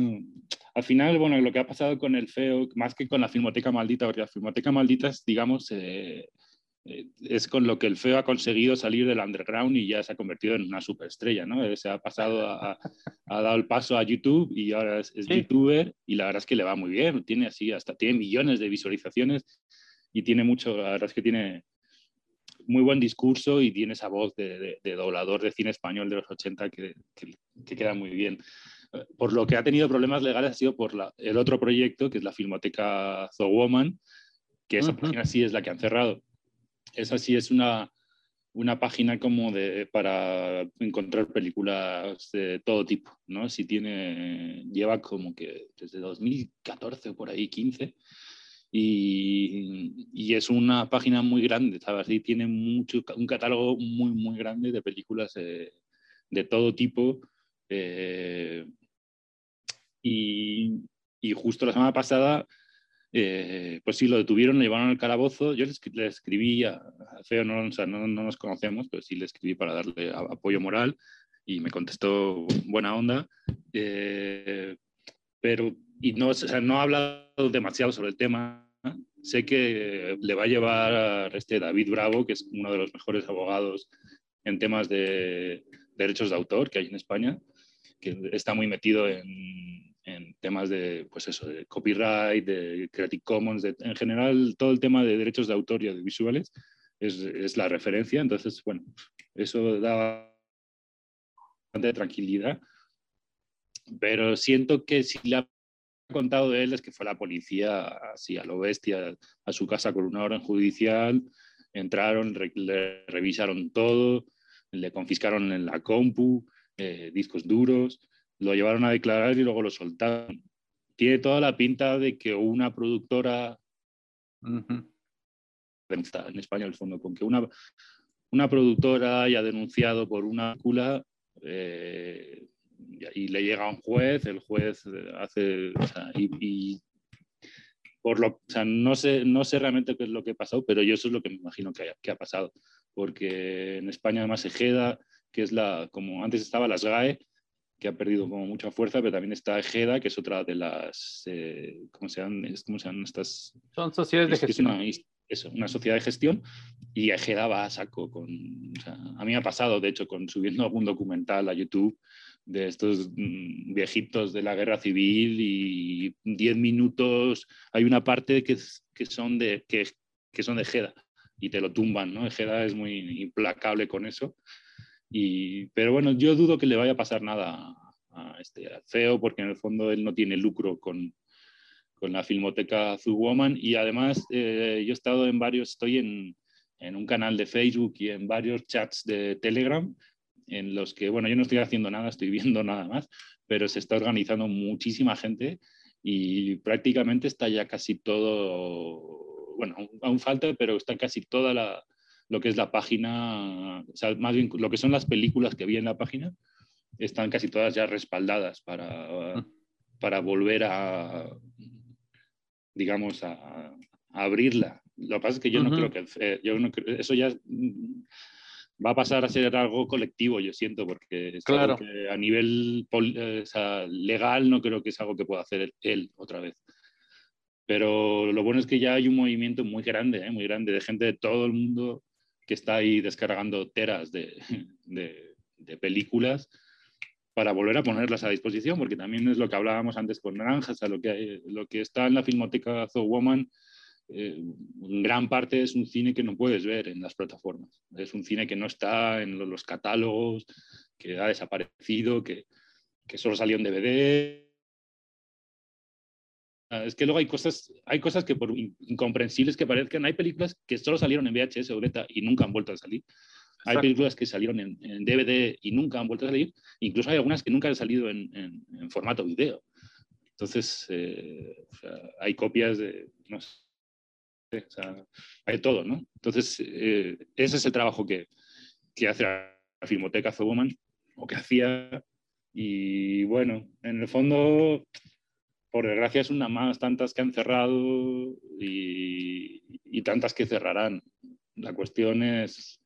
al final, bueno, lo que ha pasado con el FEO, más que con la Filmoteca Maldita, porque la Filmoteca Maldita es, digamos, eh, es con lo que el feo ha conseguido salir del underground y ya se ha convertido en una superestrella, ¿no? Se ha pasado, a, ha dado el paso a YouTube y ahora es, youtuber y la verdad es que le va muy bien, tiene así, hasta tiene millones de visualizaciones y tiene mucho, la verdad es que tiene muy buen discurso y tiene esa voz de, doblador de cine español de los 80 que, que, queda muy bien. Por lo que ha tenido problemas legales ha sido por la, el otro proyecto, que es la Filmoteca The Woman, que esa página sí es la que han cerrado esa sí es una, una página como de, para encontrar películas de todo tipo, ¿no? Si tiene, lleva como que desde 2014 o por ahí, 15, y, y, es una página muy grande, ¿sabes? Y tiene mucho, un catálogo muy, muy grande de películas de, todo tipo. Eh, y, y, justo la semana pasada eh, pues sí, lo detuvieron, lo llevaron al calabozo. Yo le, escribí a, Feo, no, no, nos conocemos, pero sí le escribí para darle apoyo moral y me contestó buena onda. Eh, pero, y no, o sea, no ha hablado demasiado sobre el tema. Sé que le va a llevar este David Bravo, que es uno de los mejores abogados en temas de derechos de autor que hay en España, que está muy metido en en temas de, pues eso, de copyright, de Creative Commons, en general todo el tema de derechos de autor y audiovisuales es, es la referencia. Entonces, bueno, eso da bastante tranquilidad. Pero siento que si le ha contado de él es que fue la policía así a lo bestia a su casa con una orden judicial, entraron, le revisaron todo, le confiscaron en la compu, eh, discos duros, lo llevaron a declarar y luego lo soltaron. Tiene toda la pinta de que una productora en España el fondo, con que una, una productora haya denunciado por una cula eh, y le llega a un juez, el juez hace y, por lo, o sea, no sé, no sé realmente qué es lo que ha pasado, pero yo eso es lo que me imagino que, que ha pasado, porque en España además Ejeda, que es la, como antes estaba las GAE, que ha perdido como mucha fuerza, pero también está Ejeda, que es otra de las, eh, ¿cómo, se llaman, ¿cómo se llaman estas? Son sociedades de gestión. Es una, una, sociedad de gestión y Ejeda va a saco con, a mí me ha pasado, de hecho, con subiendo algún documental a YouTube de estos mm, viejitos de la guerra civil y 10 minutos, hay una parte que, que son de, que, que son de Ejeda y te lo tumban, ¿no? Ejeda es muy implacable con eso pero bueno, yo dudo que le vaya a pasar nada a este, feo porque en el fondo él no tiene lucro con, con la filmoteca Zoo Woman. Y además eh, yo he estado en varios, estoy en, en, un canal de Facebook y en varios chats de Telegram en los que, bueno, yo no estoy haciendo nada, estoy viendo nada más, pero se está organizando muchísima gente y prácticamente está ya casi todo, bueno, aún falta, pero está casi toda la, lo que es la página, o sea, más bien lo que son las películas que vi en la página, están casi todas ya respaldadas para, para volver a, digamos, a, abrirla. Lo que pasa es que yo no creo que, eh, yo no eso ya va a pasar a ser algo colectivo, yo siento, porque claro. a nivel eh, legal no creo que es algo que pueda hacer él, otra vez. Pero lo bueno es que ya hay un movimiento muy grande, ¿eh? muy grande, de gente de todo el mundo que está ahí descargando teras de, de, películas para volver a ponerlas a disposición, porque también es lo que hablábamos antes con Naranjas, a lo que, lo que está en la filmoteca Zo Woman, eh, gran parte es un cine que no puedes ver en las plataformas. Es un cine que no está en los catálogos, que ha desaparecido, que, que solo salió en DVD es que luego hay cosas, hay cosas que por incomprensibles que parezcan, hay películas que solo salieron en VHS o beta y nunca han vuelto a salir. Hay películas que salieron en, DVD y nunca han vuelto a salir. Incluso hay algunas que nunca han salido en, en, formato video. Entonces, eh, hay copias de, no sé, o sea, hay todo, ¿no? Entonces, eh, ese es el trabajo que, que hace la Filmoteca Woman, o que hacía. Y bueno, en el fondo, por desgracia es una más, tantas que han cerrado y, tantas que cerrarán. La cuestión es,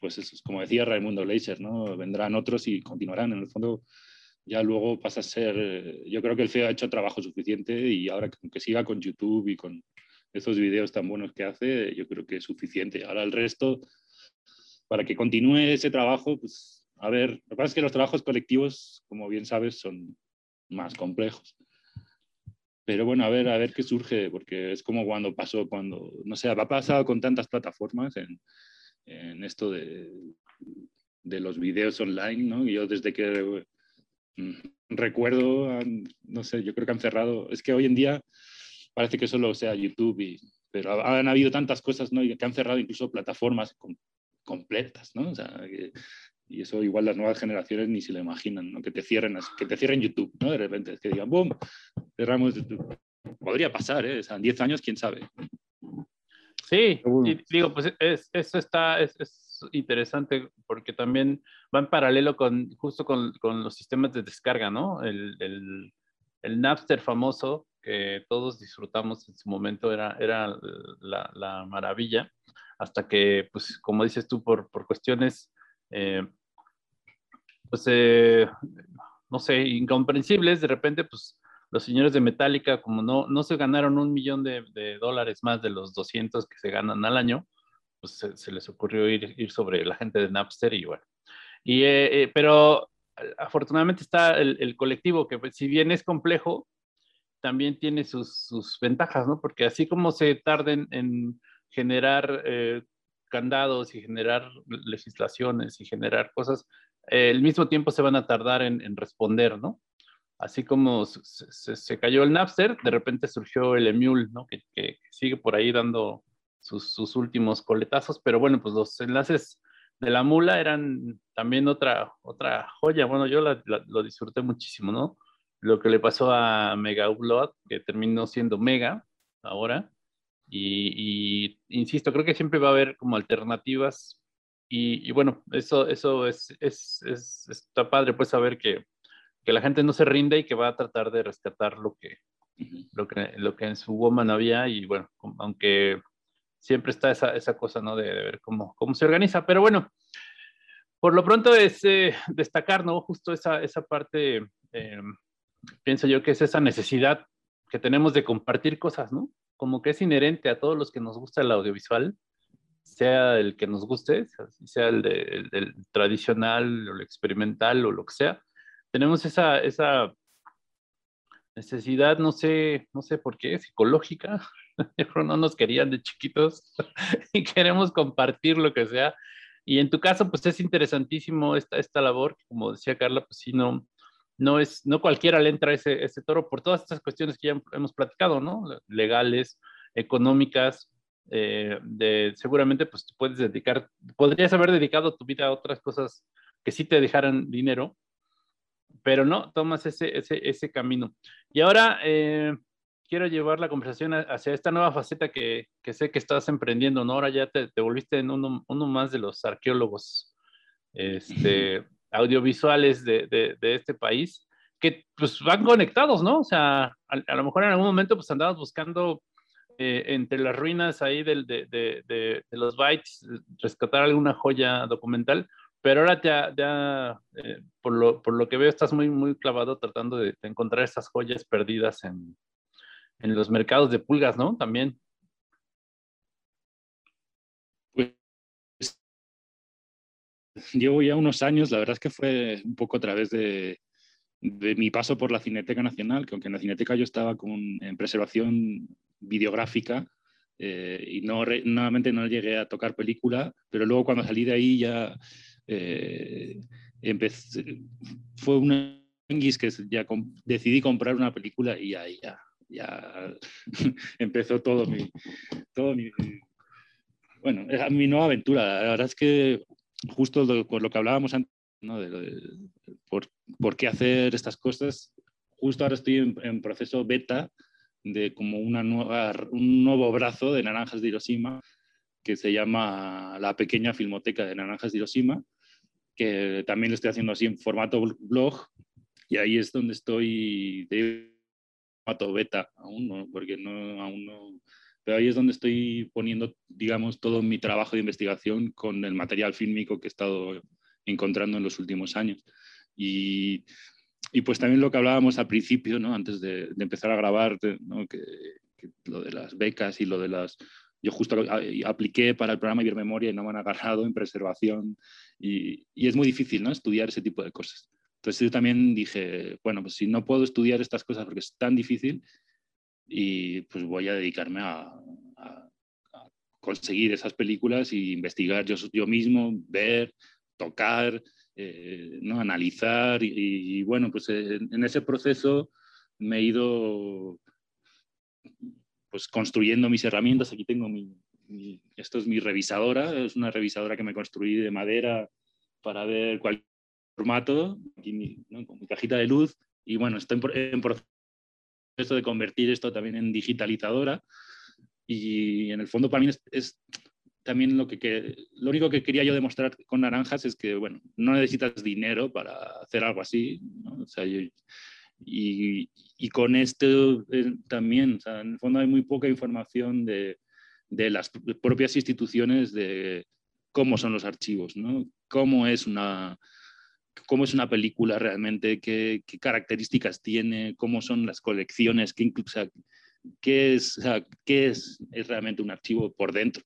pues es, como decía Raimundo Leiser, ¿no? vendrán otros y continuarán. En el fondo ya luego pasa a ser, yo creo que el FEO ha hecho trabajo suficiente y ahora que siga con YouTube y con esos videos tan buenos que hace, yo creo que es suficiente. Ahora el resto, para que continúe ese trabajo, pues a ver, lo que pasa es que los trabajos colectivos, como bien sabes, son más complejos. Pero bueno, a ver, a ver qué surge, porque es como cuando pasó, cuando, no sé, ha pasado con tantas plataformas en, en esto de, de, los videos online, ¿no? Yo desde que mm, recuerdo, no sé, yo creo que han cerrado, es que hoy en día parece que solo sea YouTube, y, pero han habido tantas cosas, ¿no? Y que han cerrado incluso plataformas completas, ¿no? O sea, que, y eso igual las nuevas generaciones ni se lo imaginan, ¿no? que te cierren, que te cierren YouTube, ¿no? De repente, que digan, ¡boom! Cerramos YouTube. Podría pasar, ¿eh? O sea, en 10 años, quién sabe. Sí, y digo, pues es, eso está, es, es, interesante porque también va en paralelo con, justo con, con los sistemas de descarga, ¿no? El, el, el, Napster famoso que todos disfrutamos en su momento era, era la, la maravilla, hasta que, pues, como dices tú, por, por cuestiones eh, pues, eh, no sé, incomprensibles, de repente, pues los señores de Metallica, como no, no se ganaron un millón de, dólares más de los 200 que se ganan al año, pues se, les ocurrió ir, ir, sobre la gente de Napster y bueno. Y, eh, pero afortunadamente está el, colectivo, que pues, si bien es complejo, también tiene sus, sus, ventajas, ¿no? Porque así como se tarden en generar candados y generar legislaciones y generar cosas, eh, al mismo tiempo se van a tardar en, responder, ¿no? Así como se, cayó el Napster, de repente surgió el Emule, ¿no? Que, sigue por ahí dando sus, últimos coletazos, pero bueno, pues los enlaces de la mula eran también otra, otra joya. Bueno, yo lo disfruté muchísimo, ¿no? Lo que le pasó a Mega Upload, que terminó siendo Mega ahora, y, insisto, creo que siempre va a haber como alternativas y, bueno, eso, eso es, es, es, está padre, pues saber que, que, la gente no se rinde y que va a tratar de rescatar lo que, lo que, lo que en su woman había y bueno, aunque siempre está esa, esa cosa, ¿no? De, ver cómo, cómo se organiza, pero bueno, por lo pronto es eh, destacar, ¿no? Justo esa, esa parte, eh, pienso yo que es esa necesidad que tenemos de compartir cosas, ¿no? como que es inherente a todos los que nos gusta el audiovisual, sea el que nos guste, sea el, de, tradicional o el experimental o lo que sea, tenemos esa, esa necesidad, no sé, no sé por qué, psicológica, no nos querían de chiquitos y queremos compartir lo que sea. Y en tu caso, pues es interesantísimo esta, esta labor, como decía Carla, pues sí, no, no es, no cualquiera le entra ese, ese toro por todas estas cuestiones que ya hemos platicado, ¿no? Legales, económicas, eh, de, seguramente pues puedes dedicar, podrías haber dedicado tu vida a otras cosas que sí te dejaran dinero, pero no, tomas ese, ese, ese camino. Y ahora eh, quiero llevar la conversación hacia esta nueva faceta que, que, sé que estás emprendiendo, ¿no? Ahora ya te, te volviste en uno, uno, más de los arqueólogos este, audiovisuales de, de, de, este país, que pues van conectados, ¿no? O sea, a, a, lo mejor en algún momento pues andabas buscando eh, entre las ruinas ahí de, de, de, los bytes, rescatar alguna joya documental, pero ahora ya, ya eh, por, lo, por, lo, que veo, estás muy, muy clavado tratando de, encontrar esas joyas perdidas en, en, los mercados de pulgas, ¿no? También. Pues llevo ya unos años, la verdad es que fue un poco a través de, de mi paso por la Cineteca Nacional, que aunque en la Cineteca yo estaba con, en preservación videográfica eh, y no, nuevamente no llegué a tocar película, pero luego cuando salí de ahí ya eh, empecé, fue una que ya decidí comprar una película y ahí ya, ya empezó todo mi, todo mi, bueno, mi nueva aventura. La verdad es que justo por lo que hablábamos antes, ¿no? de, de, por, por, qué hacer estas cosas, justo ahora estoy en, en proceso beta de como una nueva, un nuevo brazo de Naranjas de Hiroshima que se llama La Pequeña Filmoteca de Naranjas de Hiroshima, que también lo estoy haciendo así en formato blog y ahí es donde estoy de formato beta aún, ¿no? porque no, aún no, pero ahí es donde estoy poniendo, digamos, todo mi trabajo de investigación con el material fílmico que he estado encontrando en los últimos años. Y y pues también lo que hablábamos al principio, ¿no? antes de, de empezar a grabar, ¿no? que, lo de las becas y lo de las... Yo justo apliqué para el programa Ibermemoria y no me han agarrado en preservación y, y, es muy difícil ¿no? estudiar ese tipo de cosas. Entonces yo también dije, bueno, pues si no puedo estudiar estas cosas porque es tan difícil, y pues voy a dedicarme a, a, conseguir esas películas y investigar yo, yo mismo, ver, tocar, eh, ¿no? analizar y, bueno, pues en, en, ese proceso me he ido pues construyendo mis herramientas. Aquí tengo mi, mi, esto es mi revisadora, es una revisadora que me construí de madera para ver cualquier formato, mi, con mi cajita de luz y bueno, estoy en, proceso de convertir esto también en digitalizadora y en el fondo para mí es también lo que, lo único que quería yo demostrar con naranjas es que, bueno, no necesitas dinero para hacer algo así, o sea, y, y, con esto eh, también, o sea, en el fondo hay muy poca información de, de, las propias instituciones de cómo son los archivos, ¿no? Cómo es una, cómo es una película realmente, qué, características tiene, cómo son las colecciones, qué, qué, es, qué es, es realmente un archivo por dentro.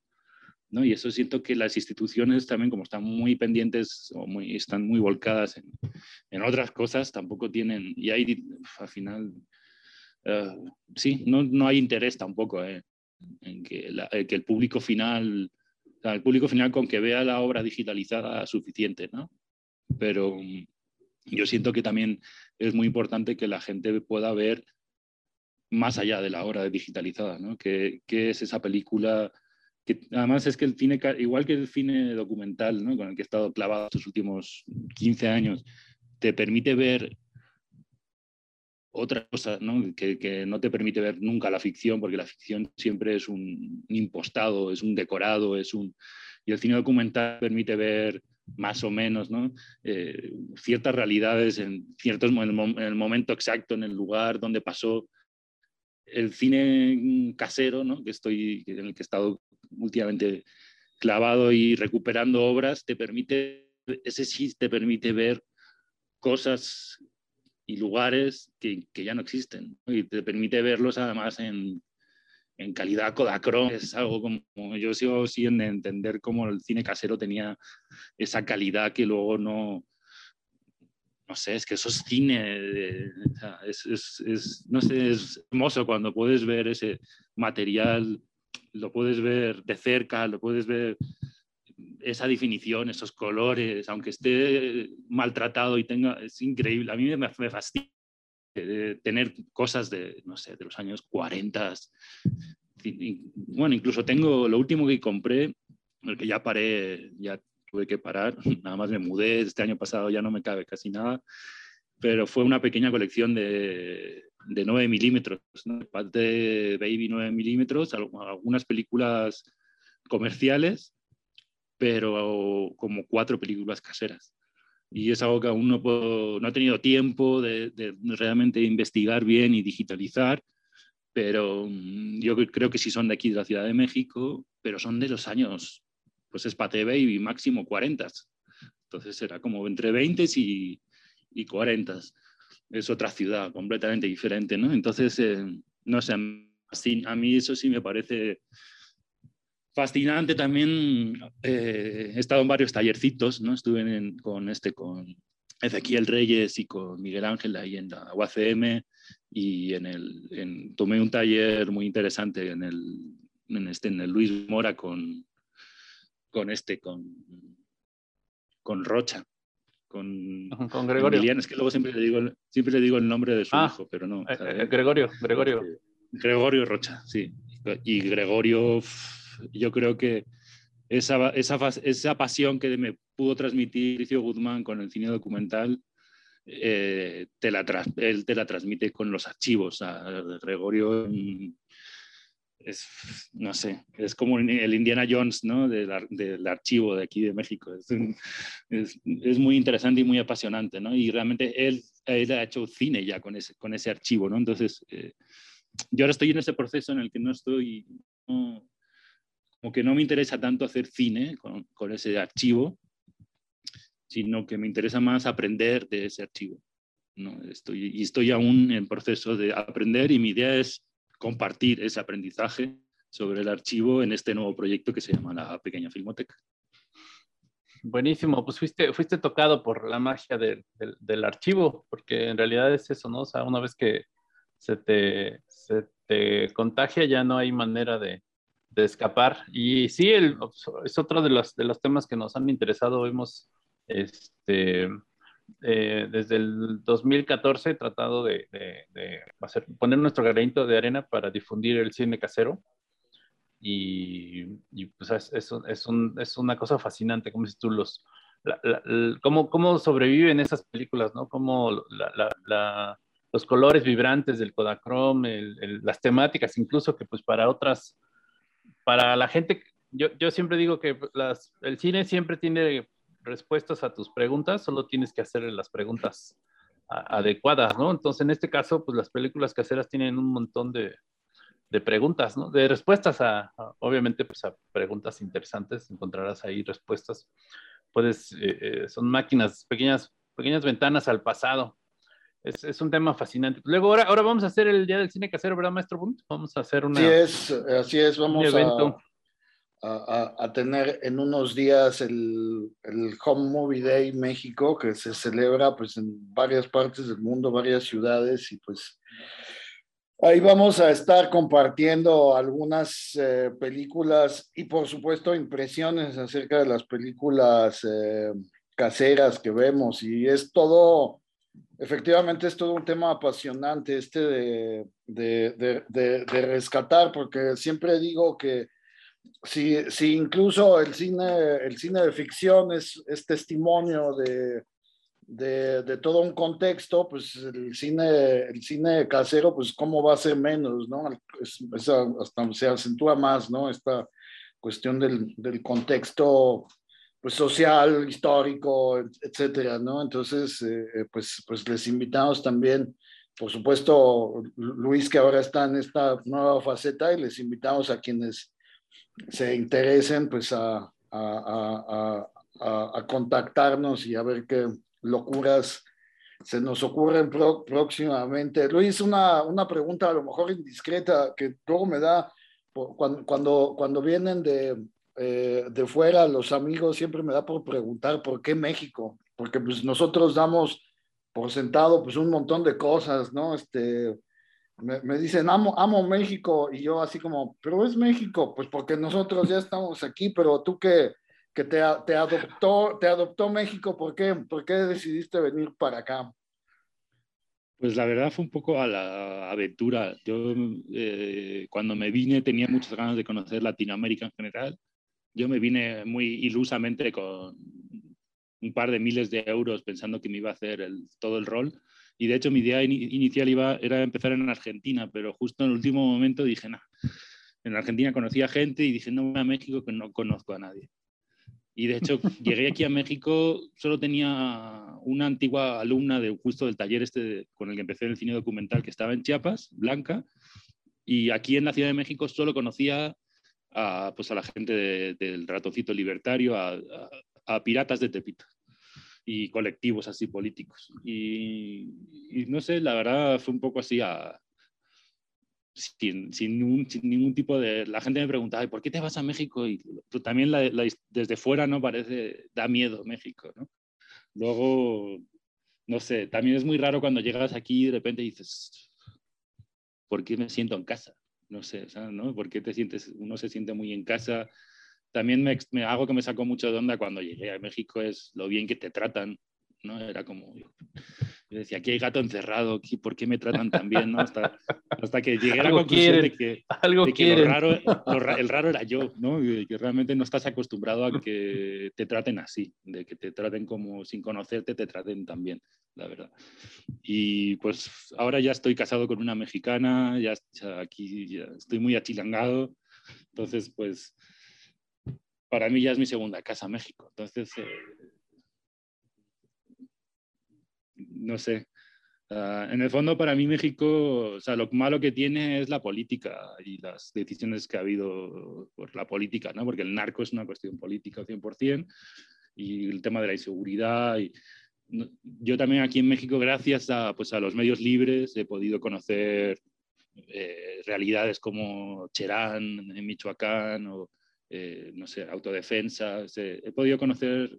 ¿No? Y eso siento que las instituciones también, como están muy pendientes o muy, están muy volcadas en, en otras cosas, tampoco tienen, y ahí al final, uh, sí, no, no, hay interés tampoco eh, en que, la, que, el público final, o sea, el público final con que vea la obra digitalizada suficiente, ¿no? Pero um, yo siento que también es muy importante que la gente pueda ver más allá de la obra digitalizada, ¿no? ¿Qué, qué es esa película? Que además es que el cine, igual que el cine documental, con el que he estado clavado estos últimos 15 años, te permite ver otra cosa, ¿no? Que, que, no te permite ver nunca la ficción, porque la ficción siempre es un impostado, es un decorado, es un... Y el cine documental permite ver más o menos, ¿no? Eh, ciertas realidades en, ciertos, en el momento exacto, en el lugar donde pasó. El cine casero, ¿no? que estoy, en el que he estado últimamente clavado y recuperando obras, te permite, ese sí te permite ver cosas y lugares que, que ya no existen ¿no? y te permite verlos además en, en calidad Kodachrome. Es algo como yo sigo sin entender cómo el cine casero tenía esa calidad que luego no, no sé, es que eso es cine, es, es, es, no sé, es hermoso cuando puedes ver ese material lo puedes ver de cerca, lo puedes ver esa definición, esos colores, aunque esté maltratado y tenga, es increíble. A mí me, me fascina tener cosas de, no sé, de los años 40. Bueno, incluso tengo lo último que compré, el que ya paré, ya tuve que parar, nada más me mudé, este año pasado ya no me cabe casi nada, pero fue una pequeña colección de, de 9 milímetros, ¿no? de Baby 9 milímetros, algunas películas comerciales, pero como cuatro películas caseras. Y es algo que aún no, no he tenido tiempo de, de, realmente investigar bien y digitalizar, pero mm, yo creo que sí son de aquí, de la Ciudad de México, pero son de los años, pues es Pate Baby, máximo 40. Entonces era como entre 20 y, y 40 es otra ciudad completamente diferente, ¿no? Entonces, eh, no sé, a mí eso sí me parece fascinante también. Eh, he estado en varios tallercitos, ¿no? Estuve con este, con Ezequiel Reyes y con Miguel Ángel ahí en la UACM y en el, tomé un taller muy interesante en el, en este, en el Luis Mora con, con este, con, con Rocha con, con Gregorio. es que luego siempre le digo, siempre le digo el nombre de su ah, hijo, pero no. Eh, eh, Gregorio, Gregorio. Gregorio Rocha, sí. Y Gregorio, yo creo que esa, esa, esa pasión que me pudo transmitir Licio Guzmán con el cine documental, eh, te la, él te la transmite con los archivos. A Gregorio mm, es, no sé, es como el Indiana Jones, ¿no? Del, del archivo de aquí de México. Es, es, es, muy interesante y muy apasionante, ¿no? Y realmente él, él, ha hecho cine ya con ese, con ese archivo, ¿no? Entonces, eh, yo ahora estoy en ese proceso en el que no estoy, como que no me interesa tanto hacer cine con, con ese archivo, sino que me interesa más aprender de ese archivo. ¿no? Estoy, y estoy aún en proceso de aprender y mi idea es compartir ese aprendizaje sobre el archivo en este nuevo proyecto que se llama la Pequeña Filmoteca. Buenísimo, pues fuiste, fuiste tocado por la magia del, del, archivo, porque en realidad es eso, ¿no? O sea, una vez que se te, se te contagia ya no hay manera de, de escapar. Y sí, el, es otro de los, de los temas que nos han interesado. Hemos este, eh, desde el 2014 he tratado de, hacer, poner nuestro granito de arena para difundir el cine casero. Y, pues es, es, un, es, una cosa fascinante, como dices tú, los, cómo, cómo, sobreviven esas películas, ¿no? Cómo los colores vibrantes del Kodachrome, las temáticas, incluso que pues para otras, para la gente, yo, yo siempre digo que las, el cine siempre tiene respuestas a tus preguntas, solo tienes que hacer las preguntas adecuadas, ¿no? Entonces, en este caso, pues las películas caseras tienen un montón de, de preguntas, ¿no? De respuestas a, obviamente, pues a preguntas interesantes, encontrarás ahí respuestas. Puedes, eh, eh, son máquinas, pequeñas, pequeñas ventanas al pasado. Es, es, un tema fascinante. Luego, ahora, ahora vamos a hacer el Día del Cine Casero, ¿verdad, maestro Bunt? Vamos a hacer una, así es, así es, vamos un evento. A a, tener en unos días el, el, Home Movie Day México, que se celebra pues en varias partes del mundo, varias ciudades, y pues ahí vamos a estar compartiendo algunas eh, películas y por supuesto impresiones acerca de las películas eh, caseras que vemos, y es todo... Efectivamente es todo un tema apasionante este de, de, de, de rescatar, porque siempre digo que si, si incluso el cine, el cine de ficción es, es testimonio de, de, de, todo un contexto, pues el cine, el cine casero, pues cómo va a ser menos, ¿no? Es, hasta se acentúa más, ¿no? Esta cuestión del, del contexto pues, social, histórico, etcétera, ¿no? Entonces, eh, pues, pues les invitamos también, por supuesto, Luis, que ahora está en esta nueva faceta, y les invitamos a quienes se interesen pues a, a, a, contactarnos y a ver qué locuras se nos ocurren próximamente. Luis, una, una pregunta a lo mejor indiscreta que luego me da cuando, cuando, cuando vienen de, eh, de fuera los amigos, siempre me da por preguntar por qué México, porque pues nosotros damos por sentado pues un montón de cosas, ¿no? Este, me, dicen, amo, amo México, y yo así como, pero es México, pues porque nosotros ya estamos aquí, pero tú qué, que te, te, adoptó, te adoptó México. ¿Por qué? ¿Por qué decidiste venir para acá? Pues la verdad fue un poco a la aventura. Yo eh, cuando me vine tenía muchas ganas de conocer Latinoamérica en general. Yo me vine muy ilusamente con un par de miles de euros pensando que me iba a hacer el, todo el rol. Y de hecho mi idea inicial iba, era empezar en Argentina, pero justo en el último momento dije, no, en Argentina conocía gente y dije, no voy a México que no conozco a nadie. Y de hecho, llegué aquí a México, solo tenía una antigua alumna de justo del taller este con el que empecé el cine documental que estaba en Chiapas, Blanca, y aquí en la Ciudad de México solo conocía a, pues a la gente del ratoncito libertario, a, a, piratas de Tepito y colectivos así políticos. Y, y, no sé, la verdad fue un poco así a, sin, sin, ningún tipo de... La gente me preguntaba, ¿por qué te vas a México? Y tú también desde fuera no parece, da miedo México, ¿no? Luego, no sé, también es muy raro cuando llegas aquí y de repente dices, ¿por qué me siento en casa? No sé, ¿no? ¿Por qué te sientes, uno se siente muy en casa? También me, me, algo que me sacó mucho de onda cuando llegué a México es lo bien que te tratan, ¿no? Era como, yo decía, aquí hay gato encerrado, ¿por qué me tratan tan bien? ¿no? Hasta, hasta que llegué a la conclusión de que, algo de que lo raro, el raro era yo, ¿no? que realmente no estás acostumbrado a que te traten así, de que te traten como sin conocerte, te traten tan bien, la verdad. Y pues ahora ya estoy casado con una mexicana, ya, aquí ya estoy muy achilangado, entonces pues para mí ya es mi segunda casa México, entonces... Eh, no sé. en el fondo, para mí México, o sea, lo malo que tiene es la política y las decisiones que ha habido por la política, ¿no? Porque el narco es una cuestión política 100% y el tema de la inseguridad. Y, yo también aquí en México, gracias a, pues, a los medios libres, he podido conocer eh, realidades como Cherán en Michoacán o, eh, no sé, autodefensa. he podido conocer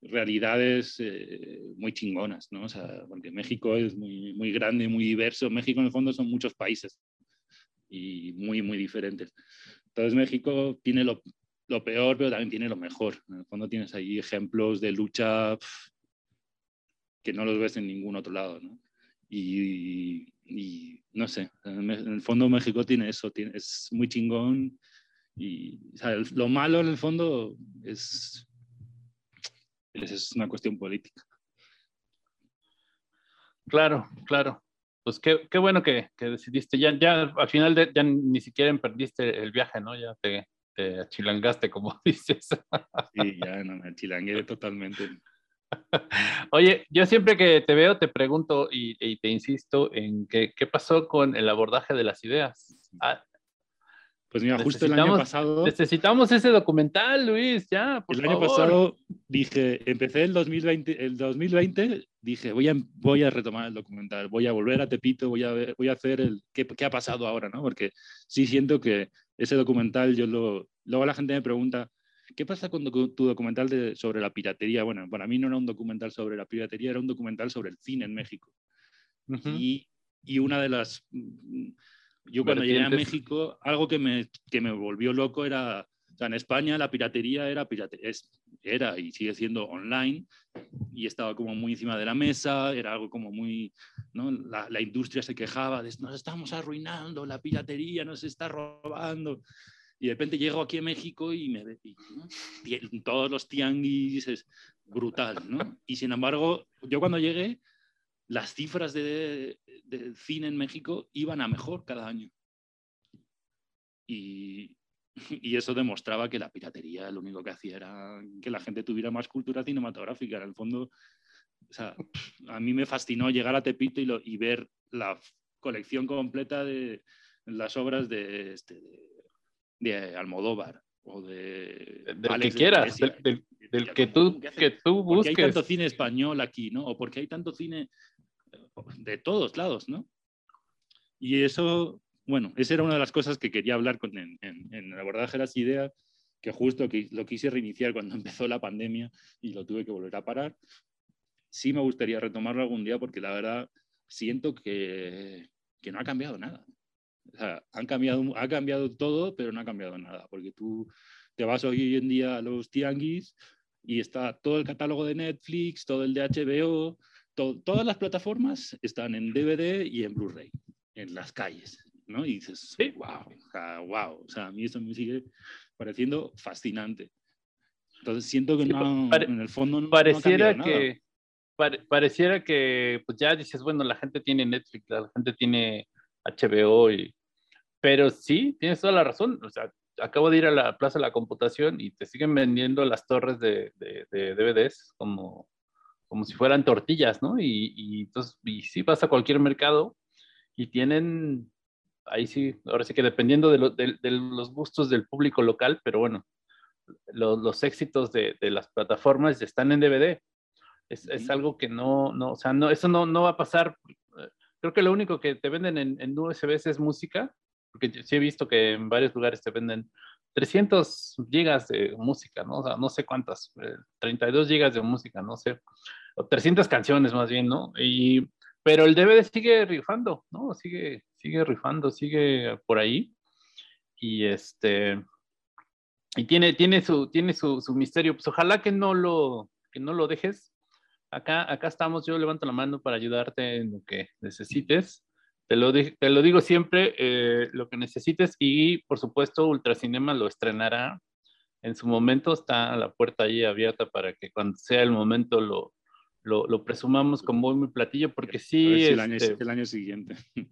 realidades eh, muy chingonas, ¿no? O sea, porque México es muy, muy grande, muy diverso. México en el fondo son muchos países y muy, muy diferentes. Entonces México tiene lo, lo peor, pero también tiene lo mejor. En el fondo tienes ahí ejemplos de lucha que no los ves en ningún otro lado, ¿no? Y, y, no sé, en el fondo México tiene eso, tiene, es muy chingón y o sea, lo malo en el fondo es es una cuestión política. Claro, claro. Pues qué, qué bueno que, que, decidiste. Ya, ya al final de, ya ni siquiera perdiste el viaje, ¿no? Ya te, te achilangaste, como dices. Sí, ya no, me achilangué totalmente. Oye, yo siempre que te veo te pregunto y, y te insisto en que, qué pasó con el abordaje de las ideas. Ah, pues mira, justo el año pasado. Necesitamos ese documental, Luis, ya. el año pasado dije, empecé el 2020, el 2020 dije, voy a, voy a retomar el documental, voy a volver a Tepito, voy a, ver, voy a hacer el qué, qué, ha pasado ahora, ¿no? Porque sí siento que ese documental, yo lo. Luego la gente me pregunta, ¿qué pasa con tu documental de, sobre la piratería? Bueno, para mí no era un documental sobre la piratería, era un documental sobre el cine en México. y, y una de las yo cuando llegué a México, algo que me, que me volvió loco era, o sea, en España la piratería era, pirate, es, era y sigue siendo online y estaba como muy encima de la mesa, era algo como muy, ¿no? la, la industria se quejaba de, nos estamos arruinando, la piratería nos está robando. Y de repente llego aquí a México y me ve, todos los tianguis, es brutal, ¿no? Y sin embargo, yo cuando llegué, las cifras de, cine en México iban a mejor cada año. Y, eso demostraba que la piratería lo único que hacía era que la gente tuviera más cultura cinematográfica. En el fondo, a mí me fascinó llegar a Tepito y, y ver la colección completa de las obras de, este, de, Almodóvar o de... Del que quieras, del, que, tú, que tú busques. Porque hay tanto cine español aquí, ¿no? O porque hay tanto cine de todos lados, ¿no? Y eso, bueno, esa era una de las cosas que quería hablar con, en, en, el abordaje de las ideas, que justo que lo quise reiniciar cuando empezó la pandemia y lo tuve que volver a parar. Sí me gustaría retomarlo algún día porque la verdad siento que, que no ha cambiado nada. O sea, han cambiado, ha cambiado todo, pero no ha cambiado nada, porque tú te vas hoy en día a los tianguis y está todo el catálogo de Netflix, todo el de HBO, todas las plataformas están en DVD y en Blu-ray, en las calles, ¿no? Y dices, sí. wow, o sea, wow, o sea, a mí eso me sigue pareciendo fascinante. Entonces siento que no, en el fondo no pareciera que pareciera que pues ya dices, bueno, la gente tiene Netflix, la gente tiene HBO y pero sí, tienes toda la razón, o sea, acabo de ir a la Plaza de la Computación y te siguen vendiendo las torres de, de, DVDs como, como si fueran tortillas, ¿no? Y, y entonces, y sí vas a cualquier mercado y tienen, ahí sí, ahora sí que dependiendo de, de los gustos del público local, pero bueno, los, los éxitos de, las plataformas están en DVD. Es, es, algo que no, no, o sea, no, eso no, no va a pasar. Creo que lo único que te venden en, en USBs es música porque sí he visto que en varios lugares te venden 300 gigas de música, ¿no? O sea, no sé cuántas, 32 eh, gigas de música, no sé, o 300 canciones más bien, ¿no? Y, pero el DVD sigue rifando, ¿no? Sigue, sigue rifando, sigue por ahí. Y este, y tiene, tiene, su, tiene su, su misterio. Pues ojalá que no lo, que no lo dejes. Acá, acá estamos, yo levanto la mano para ayudarte en lo que necesites. Te lo, te lo digo siempre, eh, lo que necesites y por supuesto Ultracinema lo estrenará en su momento, está la puerta ahí abierta para que cuando sea el momento lo, lo, lo presumamos con muy, muy platillo, porque sí... el, año, este el año siguiente.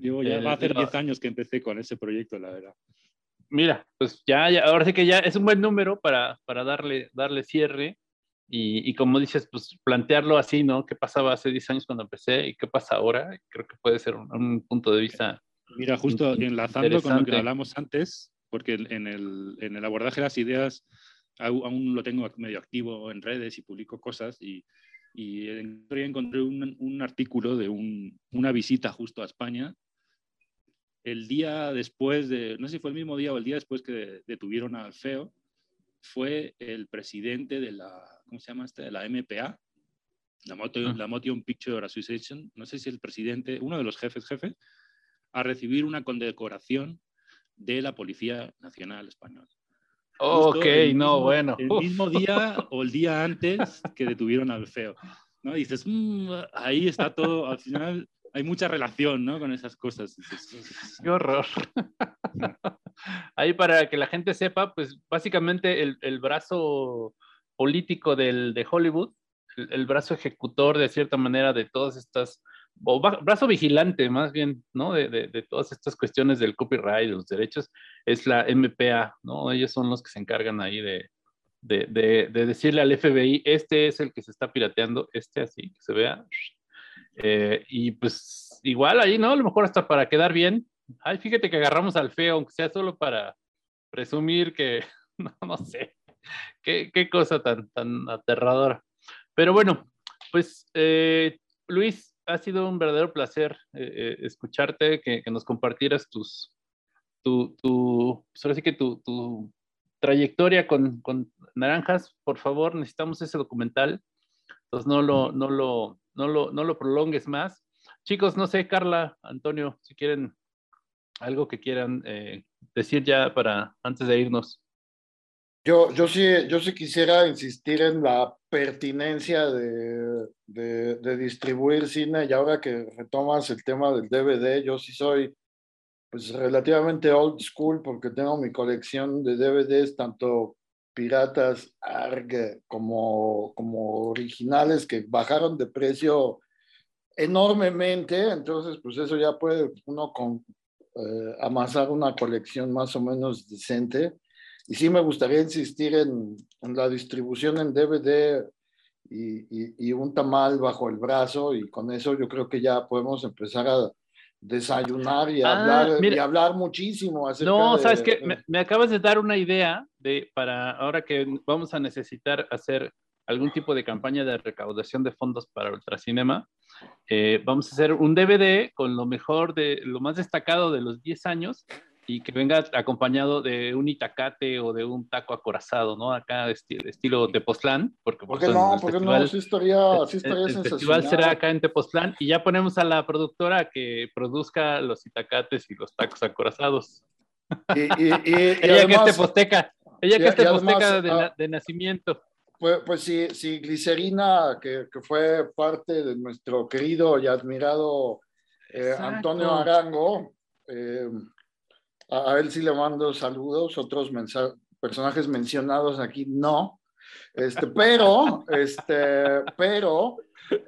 Yo ya va a hacer 10 años que empecé con ese proyecto, la verdad. Mira, pues ya, ya, ahora sí que ya es un buen número para, para darle, darle cierre. Y, como dices, pues plantearlo así, ¿no? ¿Qué pasaba hace 10 años cuando empecé y qué pasa ahora? Creo que puede ser un, punto de vista. Mira, justo enlazando con lo que hablamos antes, porque en el, en el abordaje de las ideas aún lo tengo medio activo en redes y publico cosas y, y encontré un, un artículo de un, una visita justo a España el día después de, no sé si fue el mismo día o el día después que detuvieron al FEO, fue el presidente de la, ¿cómo se llama este? De la MPA, la, Motion, la Motion Picture Association, no sé si el presidente, uno de los jefes jefes, a recibir una condecoración de la Policía Nacional Española. Ok, no, bueno. El mismo día o el día antes que detuvieron al feo. ¿no? Y dices, mm, ahí está todo, al final hay mucha relación, ¿no? Con esas cosas. Qué horror. Ahí para que la gente sepa, pues básicamente el, el brazo político del, de Hollywood, el, brazo ejecutor de cierta manera de todas estas, o brazo vigilante más bien, ¿no? De, de, de, todas estas cuestiones del copyright, de los derechos, es la MPA, ¿no? Ellos son los que se encargan ahí de, de, decirle al FBI, este es el que se está pirateando, este así, que se vea. Eh, y pues igual ahí, ¿no? A lo mejor hasta para quedar bien, Ay, fíjate que agarramos al feo, aunque sea solo para presumir que, no, no sé, qué, qué, cosa tan, tan aterradora. Pero bueno, pues eh, Luis, ha sido un verdadero placer eh, eh, escucharte, que, nos compartieras tus, tu, tu, pues sí que tu, tu trayectoria con, con, Naranjas. Por favor, necesitamos ese documental. Entonces no lo, no lo, no lo, no lo prolongues más. Chicos, no sé, Carla, Antonio, si quieren algo que quieran eh, decir ya para antes de irnos. Yo, yo, sí, yo sí quisiera insistir en la pertinencia de, distribuir cine y ahora que retomas el tema del DVD, yo sí soy pues relativamente old school porque tengo mi colección de DVDs tanto piratas ARG como, como originales que bajaron de precio enormemente, entonces pues eso ya puede uno eh, amasar una colección más o menos decente. Y sí me gustaría insistir en, en la distribución en DVD y, y, un tamal bajo el brazo y con eso yo creo que ya podemos empezar a desayunar y, ah, hablar, y hablar muchísimo. No, sabes que me, me, acabas de dar una idea de para ahora que vamos a necesitar hacer algún tipo de campaña de recaudación de fondos para Ultracinema. Eh, vamos a hacer un DVD con lo mejor de lo más destacado de los 10 años y que venga acompañado de un itacate o de un taco acorazado, ¿no? Acá de, estilo Tepoztlán. Porque, ¿Por qué no? ¿Por qué no? Sí estaría, sí estaría el, el festival será acá en Tepoztlán y ya ponemos a la productora que produzca los itacates y los tacos acorazados. Y, y, y, Ella que es teposteca. Ella que es teposteca de, ah, de, nacimiento. Pues, pues sí, sí, Glicerina, que, que, fue parte de nuestro querido y admirado eh, Antonio Arango, eh, a, él sí le mando saludos, otros personajes mencionados aquí no, este, pero, este, pero,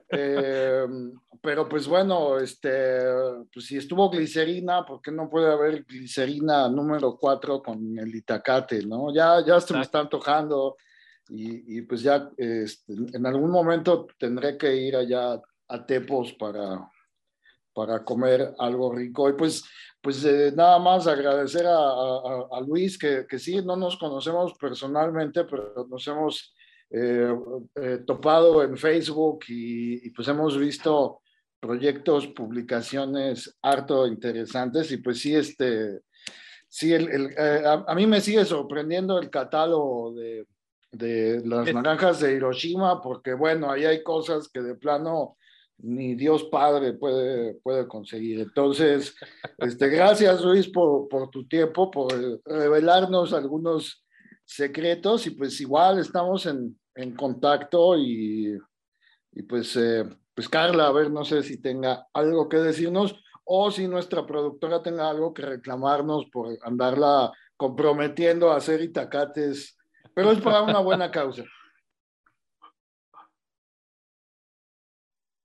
eh, pero pues bueno, este, pues si estuvo glicerina, ¿por qué no puede haber glicerina número 4 con el itacate, no? Ya, ya se me está antojando y, y pues ya este, en algún momento tendré que ir allá a Tepos para, para comer algo rico. Y pues, pues eh, nada más agradecer a, a, Luis, que, que, sí, no nos conocemos personalmente, pero nos hemos eh, eh, topado en Facebook y, y, pues hemos visto proyectos, publicaciones harto interesantes y pues sí, este, sí, el, el, a, a, mí me sigue sorprendiendo el catálogo de, de las naranjas de Hiroshima, porque bueno, ahí hay cosas que de plano ni Dios Padre puede, puede conseguir. Entonces, este, gracias Luis por, por tu tiempo, por revelarnos algunos secretos y pues igual estamos en, en contacto y, y pues, eh, pues Carla, a ver, no sé si tenga algo que decirnos o si nuestra productora tenga algo que reclamarnos por andarla comprometiendo a hacer itacates, pero es para una buena causa.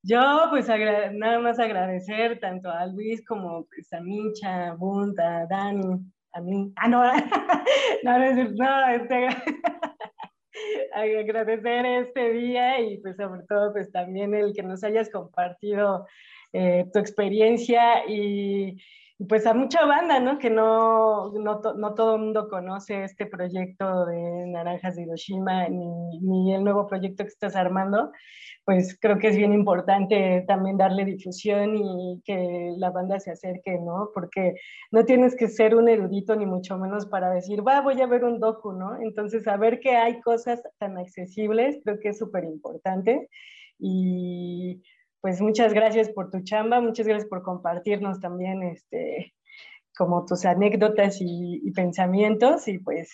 Yo, pues, nada más agradecer tanto a Luis como pues, a Mincha, a Bunt, a Dani, a mí. Ah, no, no, no, no este, agradecer este día y, pues, sobre todo, pues, también el que nos hayas compartido eh, tu experiencia y, pues a mucha banda, ¿no? Que no, no, no, todo el mundo conoce este proyecto de Naranjas de Hiroshima ni, ni, el nuevo proyecto que estás armando pues creo que es bien importante también darle difusión y que la banda se acerque, ¿no? Porque no tienes que ser un erudito ni mucho menos para decir, va, voy a ver un docu, ¿no? Entonces, saber que hay cosas tan accesibles creo que es súper importante. Y pues muchas gracias por tu chamba, muchas gracias por compartirnos también este, como tus anécdotas y, pensamientos y pues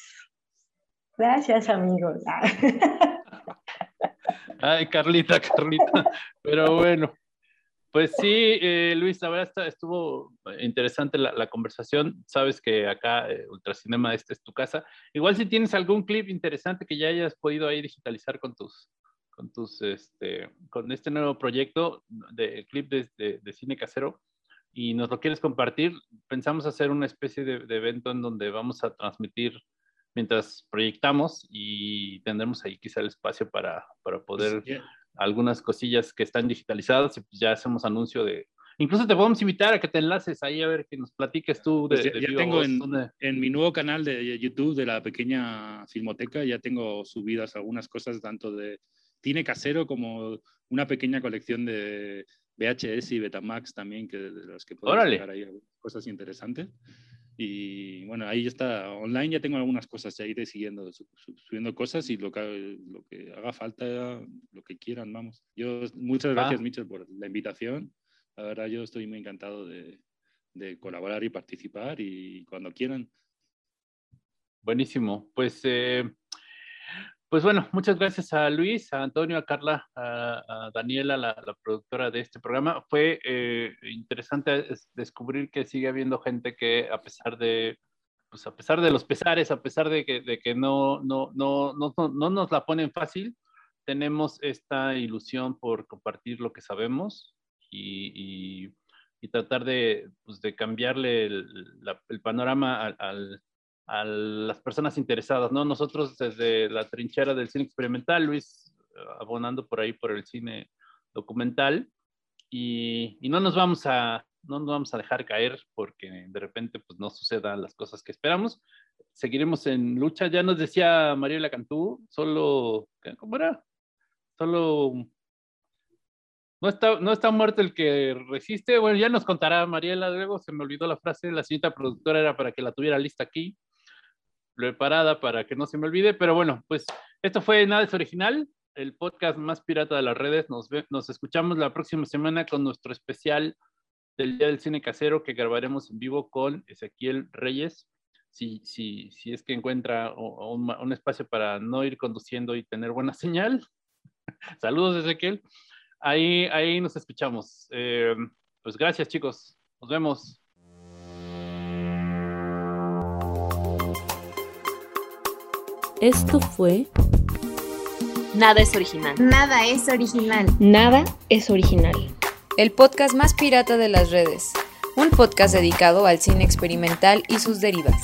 gracias amigos. Ay, Carlita, Carlita. Pero bueno, pues sí, eh, Luis, la verdad estuvo interesante la, conversación. Sabes que acá eh, Ultracinema este es tu casa. Igual si tienes algún clip interesante que ya hayas podido ahí digitalizar con tus, con tus, este, con este nuevo proyecto de clip de, de, cine casero y nos lo quieres compartir, pensamos hacer una especie de, de evento en donde vamos a transmitir mientras proyectamos y tendremos ahí quizá el espacio para, para poder algunas cosillas que están digitalizadas y pues ya hacemos anuncio de... Incluso te podemos invitar a que te enlaces ahí a ver que nos platiques tú de... Pues ya, tengo en, en, mi nuevo canal de YouTube de la pequeña filmoteca, ya tengo subidas algunas cosas tanto de cine casero como una pequeña colección de VHS y Betamax también, que de los que puedo sacar ahí cosas interesantes. Y bueno, ahí ya está online, ya tengo algunas cosas, ya iré siguiendo, subiendo cosas y lo que, lo que haga falta, lo que quieran, vamos. Yo, muchas gracias, ah. Mitchell, por la invitación. La verdad, yo estoy muy encantado de, de colaborar y participar y cuando quieran. Buenísimo. Pues eh, pues bueno, muchas gracias a Luis, a Antonio, a Carla, a, Daniela, la, productora de este programa. Fue eh, interesante descubrir que sigue habiendo gente que a pesar de, pues a pesar de los pesares, a pesar de que, de que no, no, no, no, no nos la ponen fácil, tenemos esta ilusión por compartir lo que sabemos y, y, y tratar de, pues de cambiarle el, el panorama al a las personas interesadas, ¿no? Nosotros desde la trinchera del cine experimental, Luis abonando por ahí por el cine documental, y, no nos vamos a no nos vamos a dejar caer porque de repente pues no sucedan las cosas que esperamos. Seguiremos en lucha. Ya nos decía Mariela Cantú, solo, ¿cómo era? Solo no está, no está muerto el que resiste. Bueno, ya nos contará Mariela, luego se me olvidó la frase, la señorita productora era para que la tuviera lista aquí preparada para que no se me olvide, pero bueno, pues esto fue Nada es Original, el podcast más pirata de las redes. Nos, nos escuchamos la próxima semana con nuestro especial del Día del Cine Casero que grabaremos en vivo con Ezequiel Reyes si, si, si es que encuentra un, espacio para no ir conduciendo y tener buena señal. Saludos, Ezequiel. Ahí, ahí nos escuchamos. Eh, pues gracias, chicos. Nos vemos. Esto fue Nada es original. Nada es original. Nada es original. El podcast más pirata de las redes. Un podcast dedicado al cine experimental y sus derivas.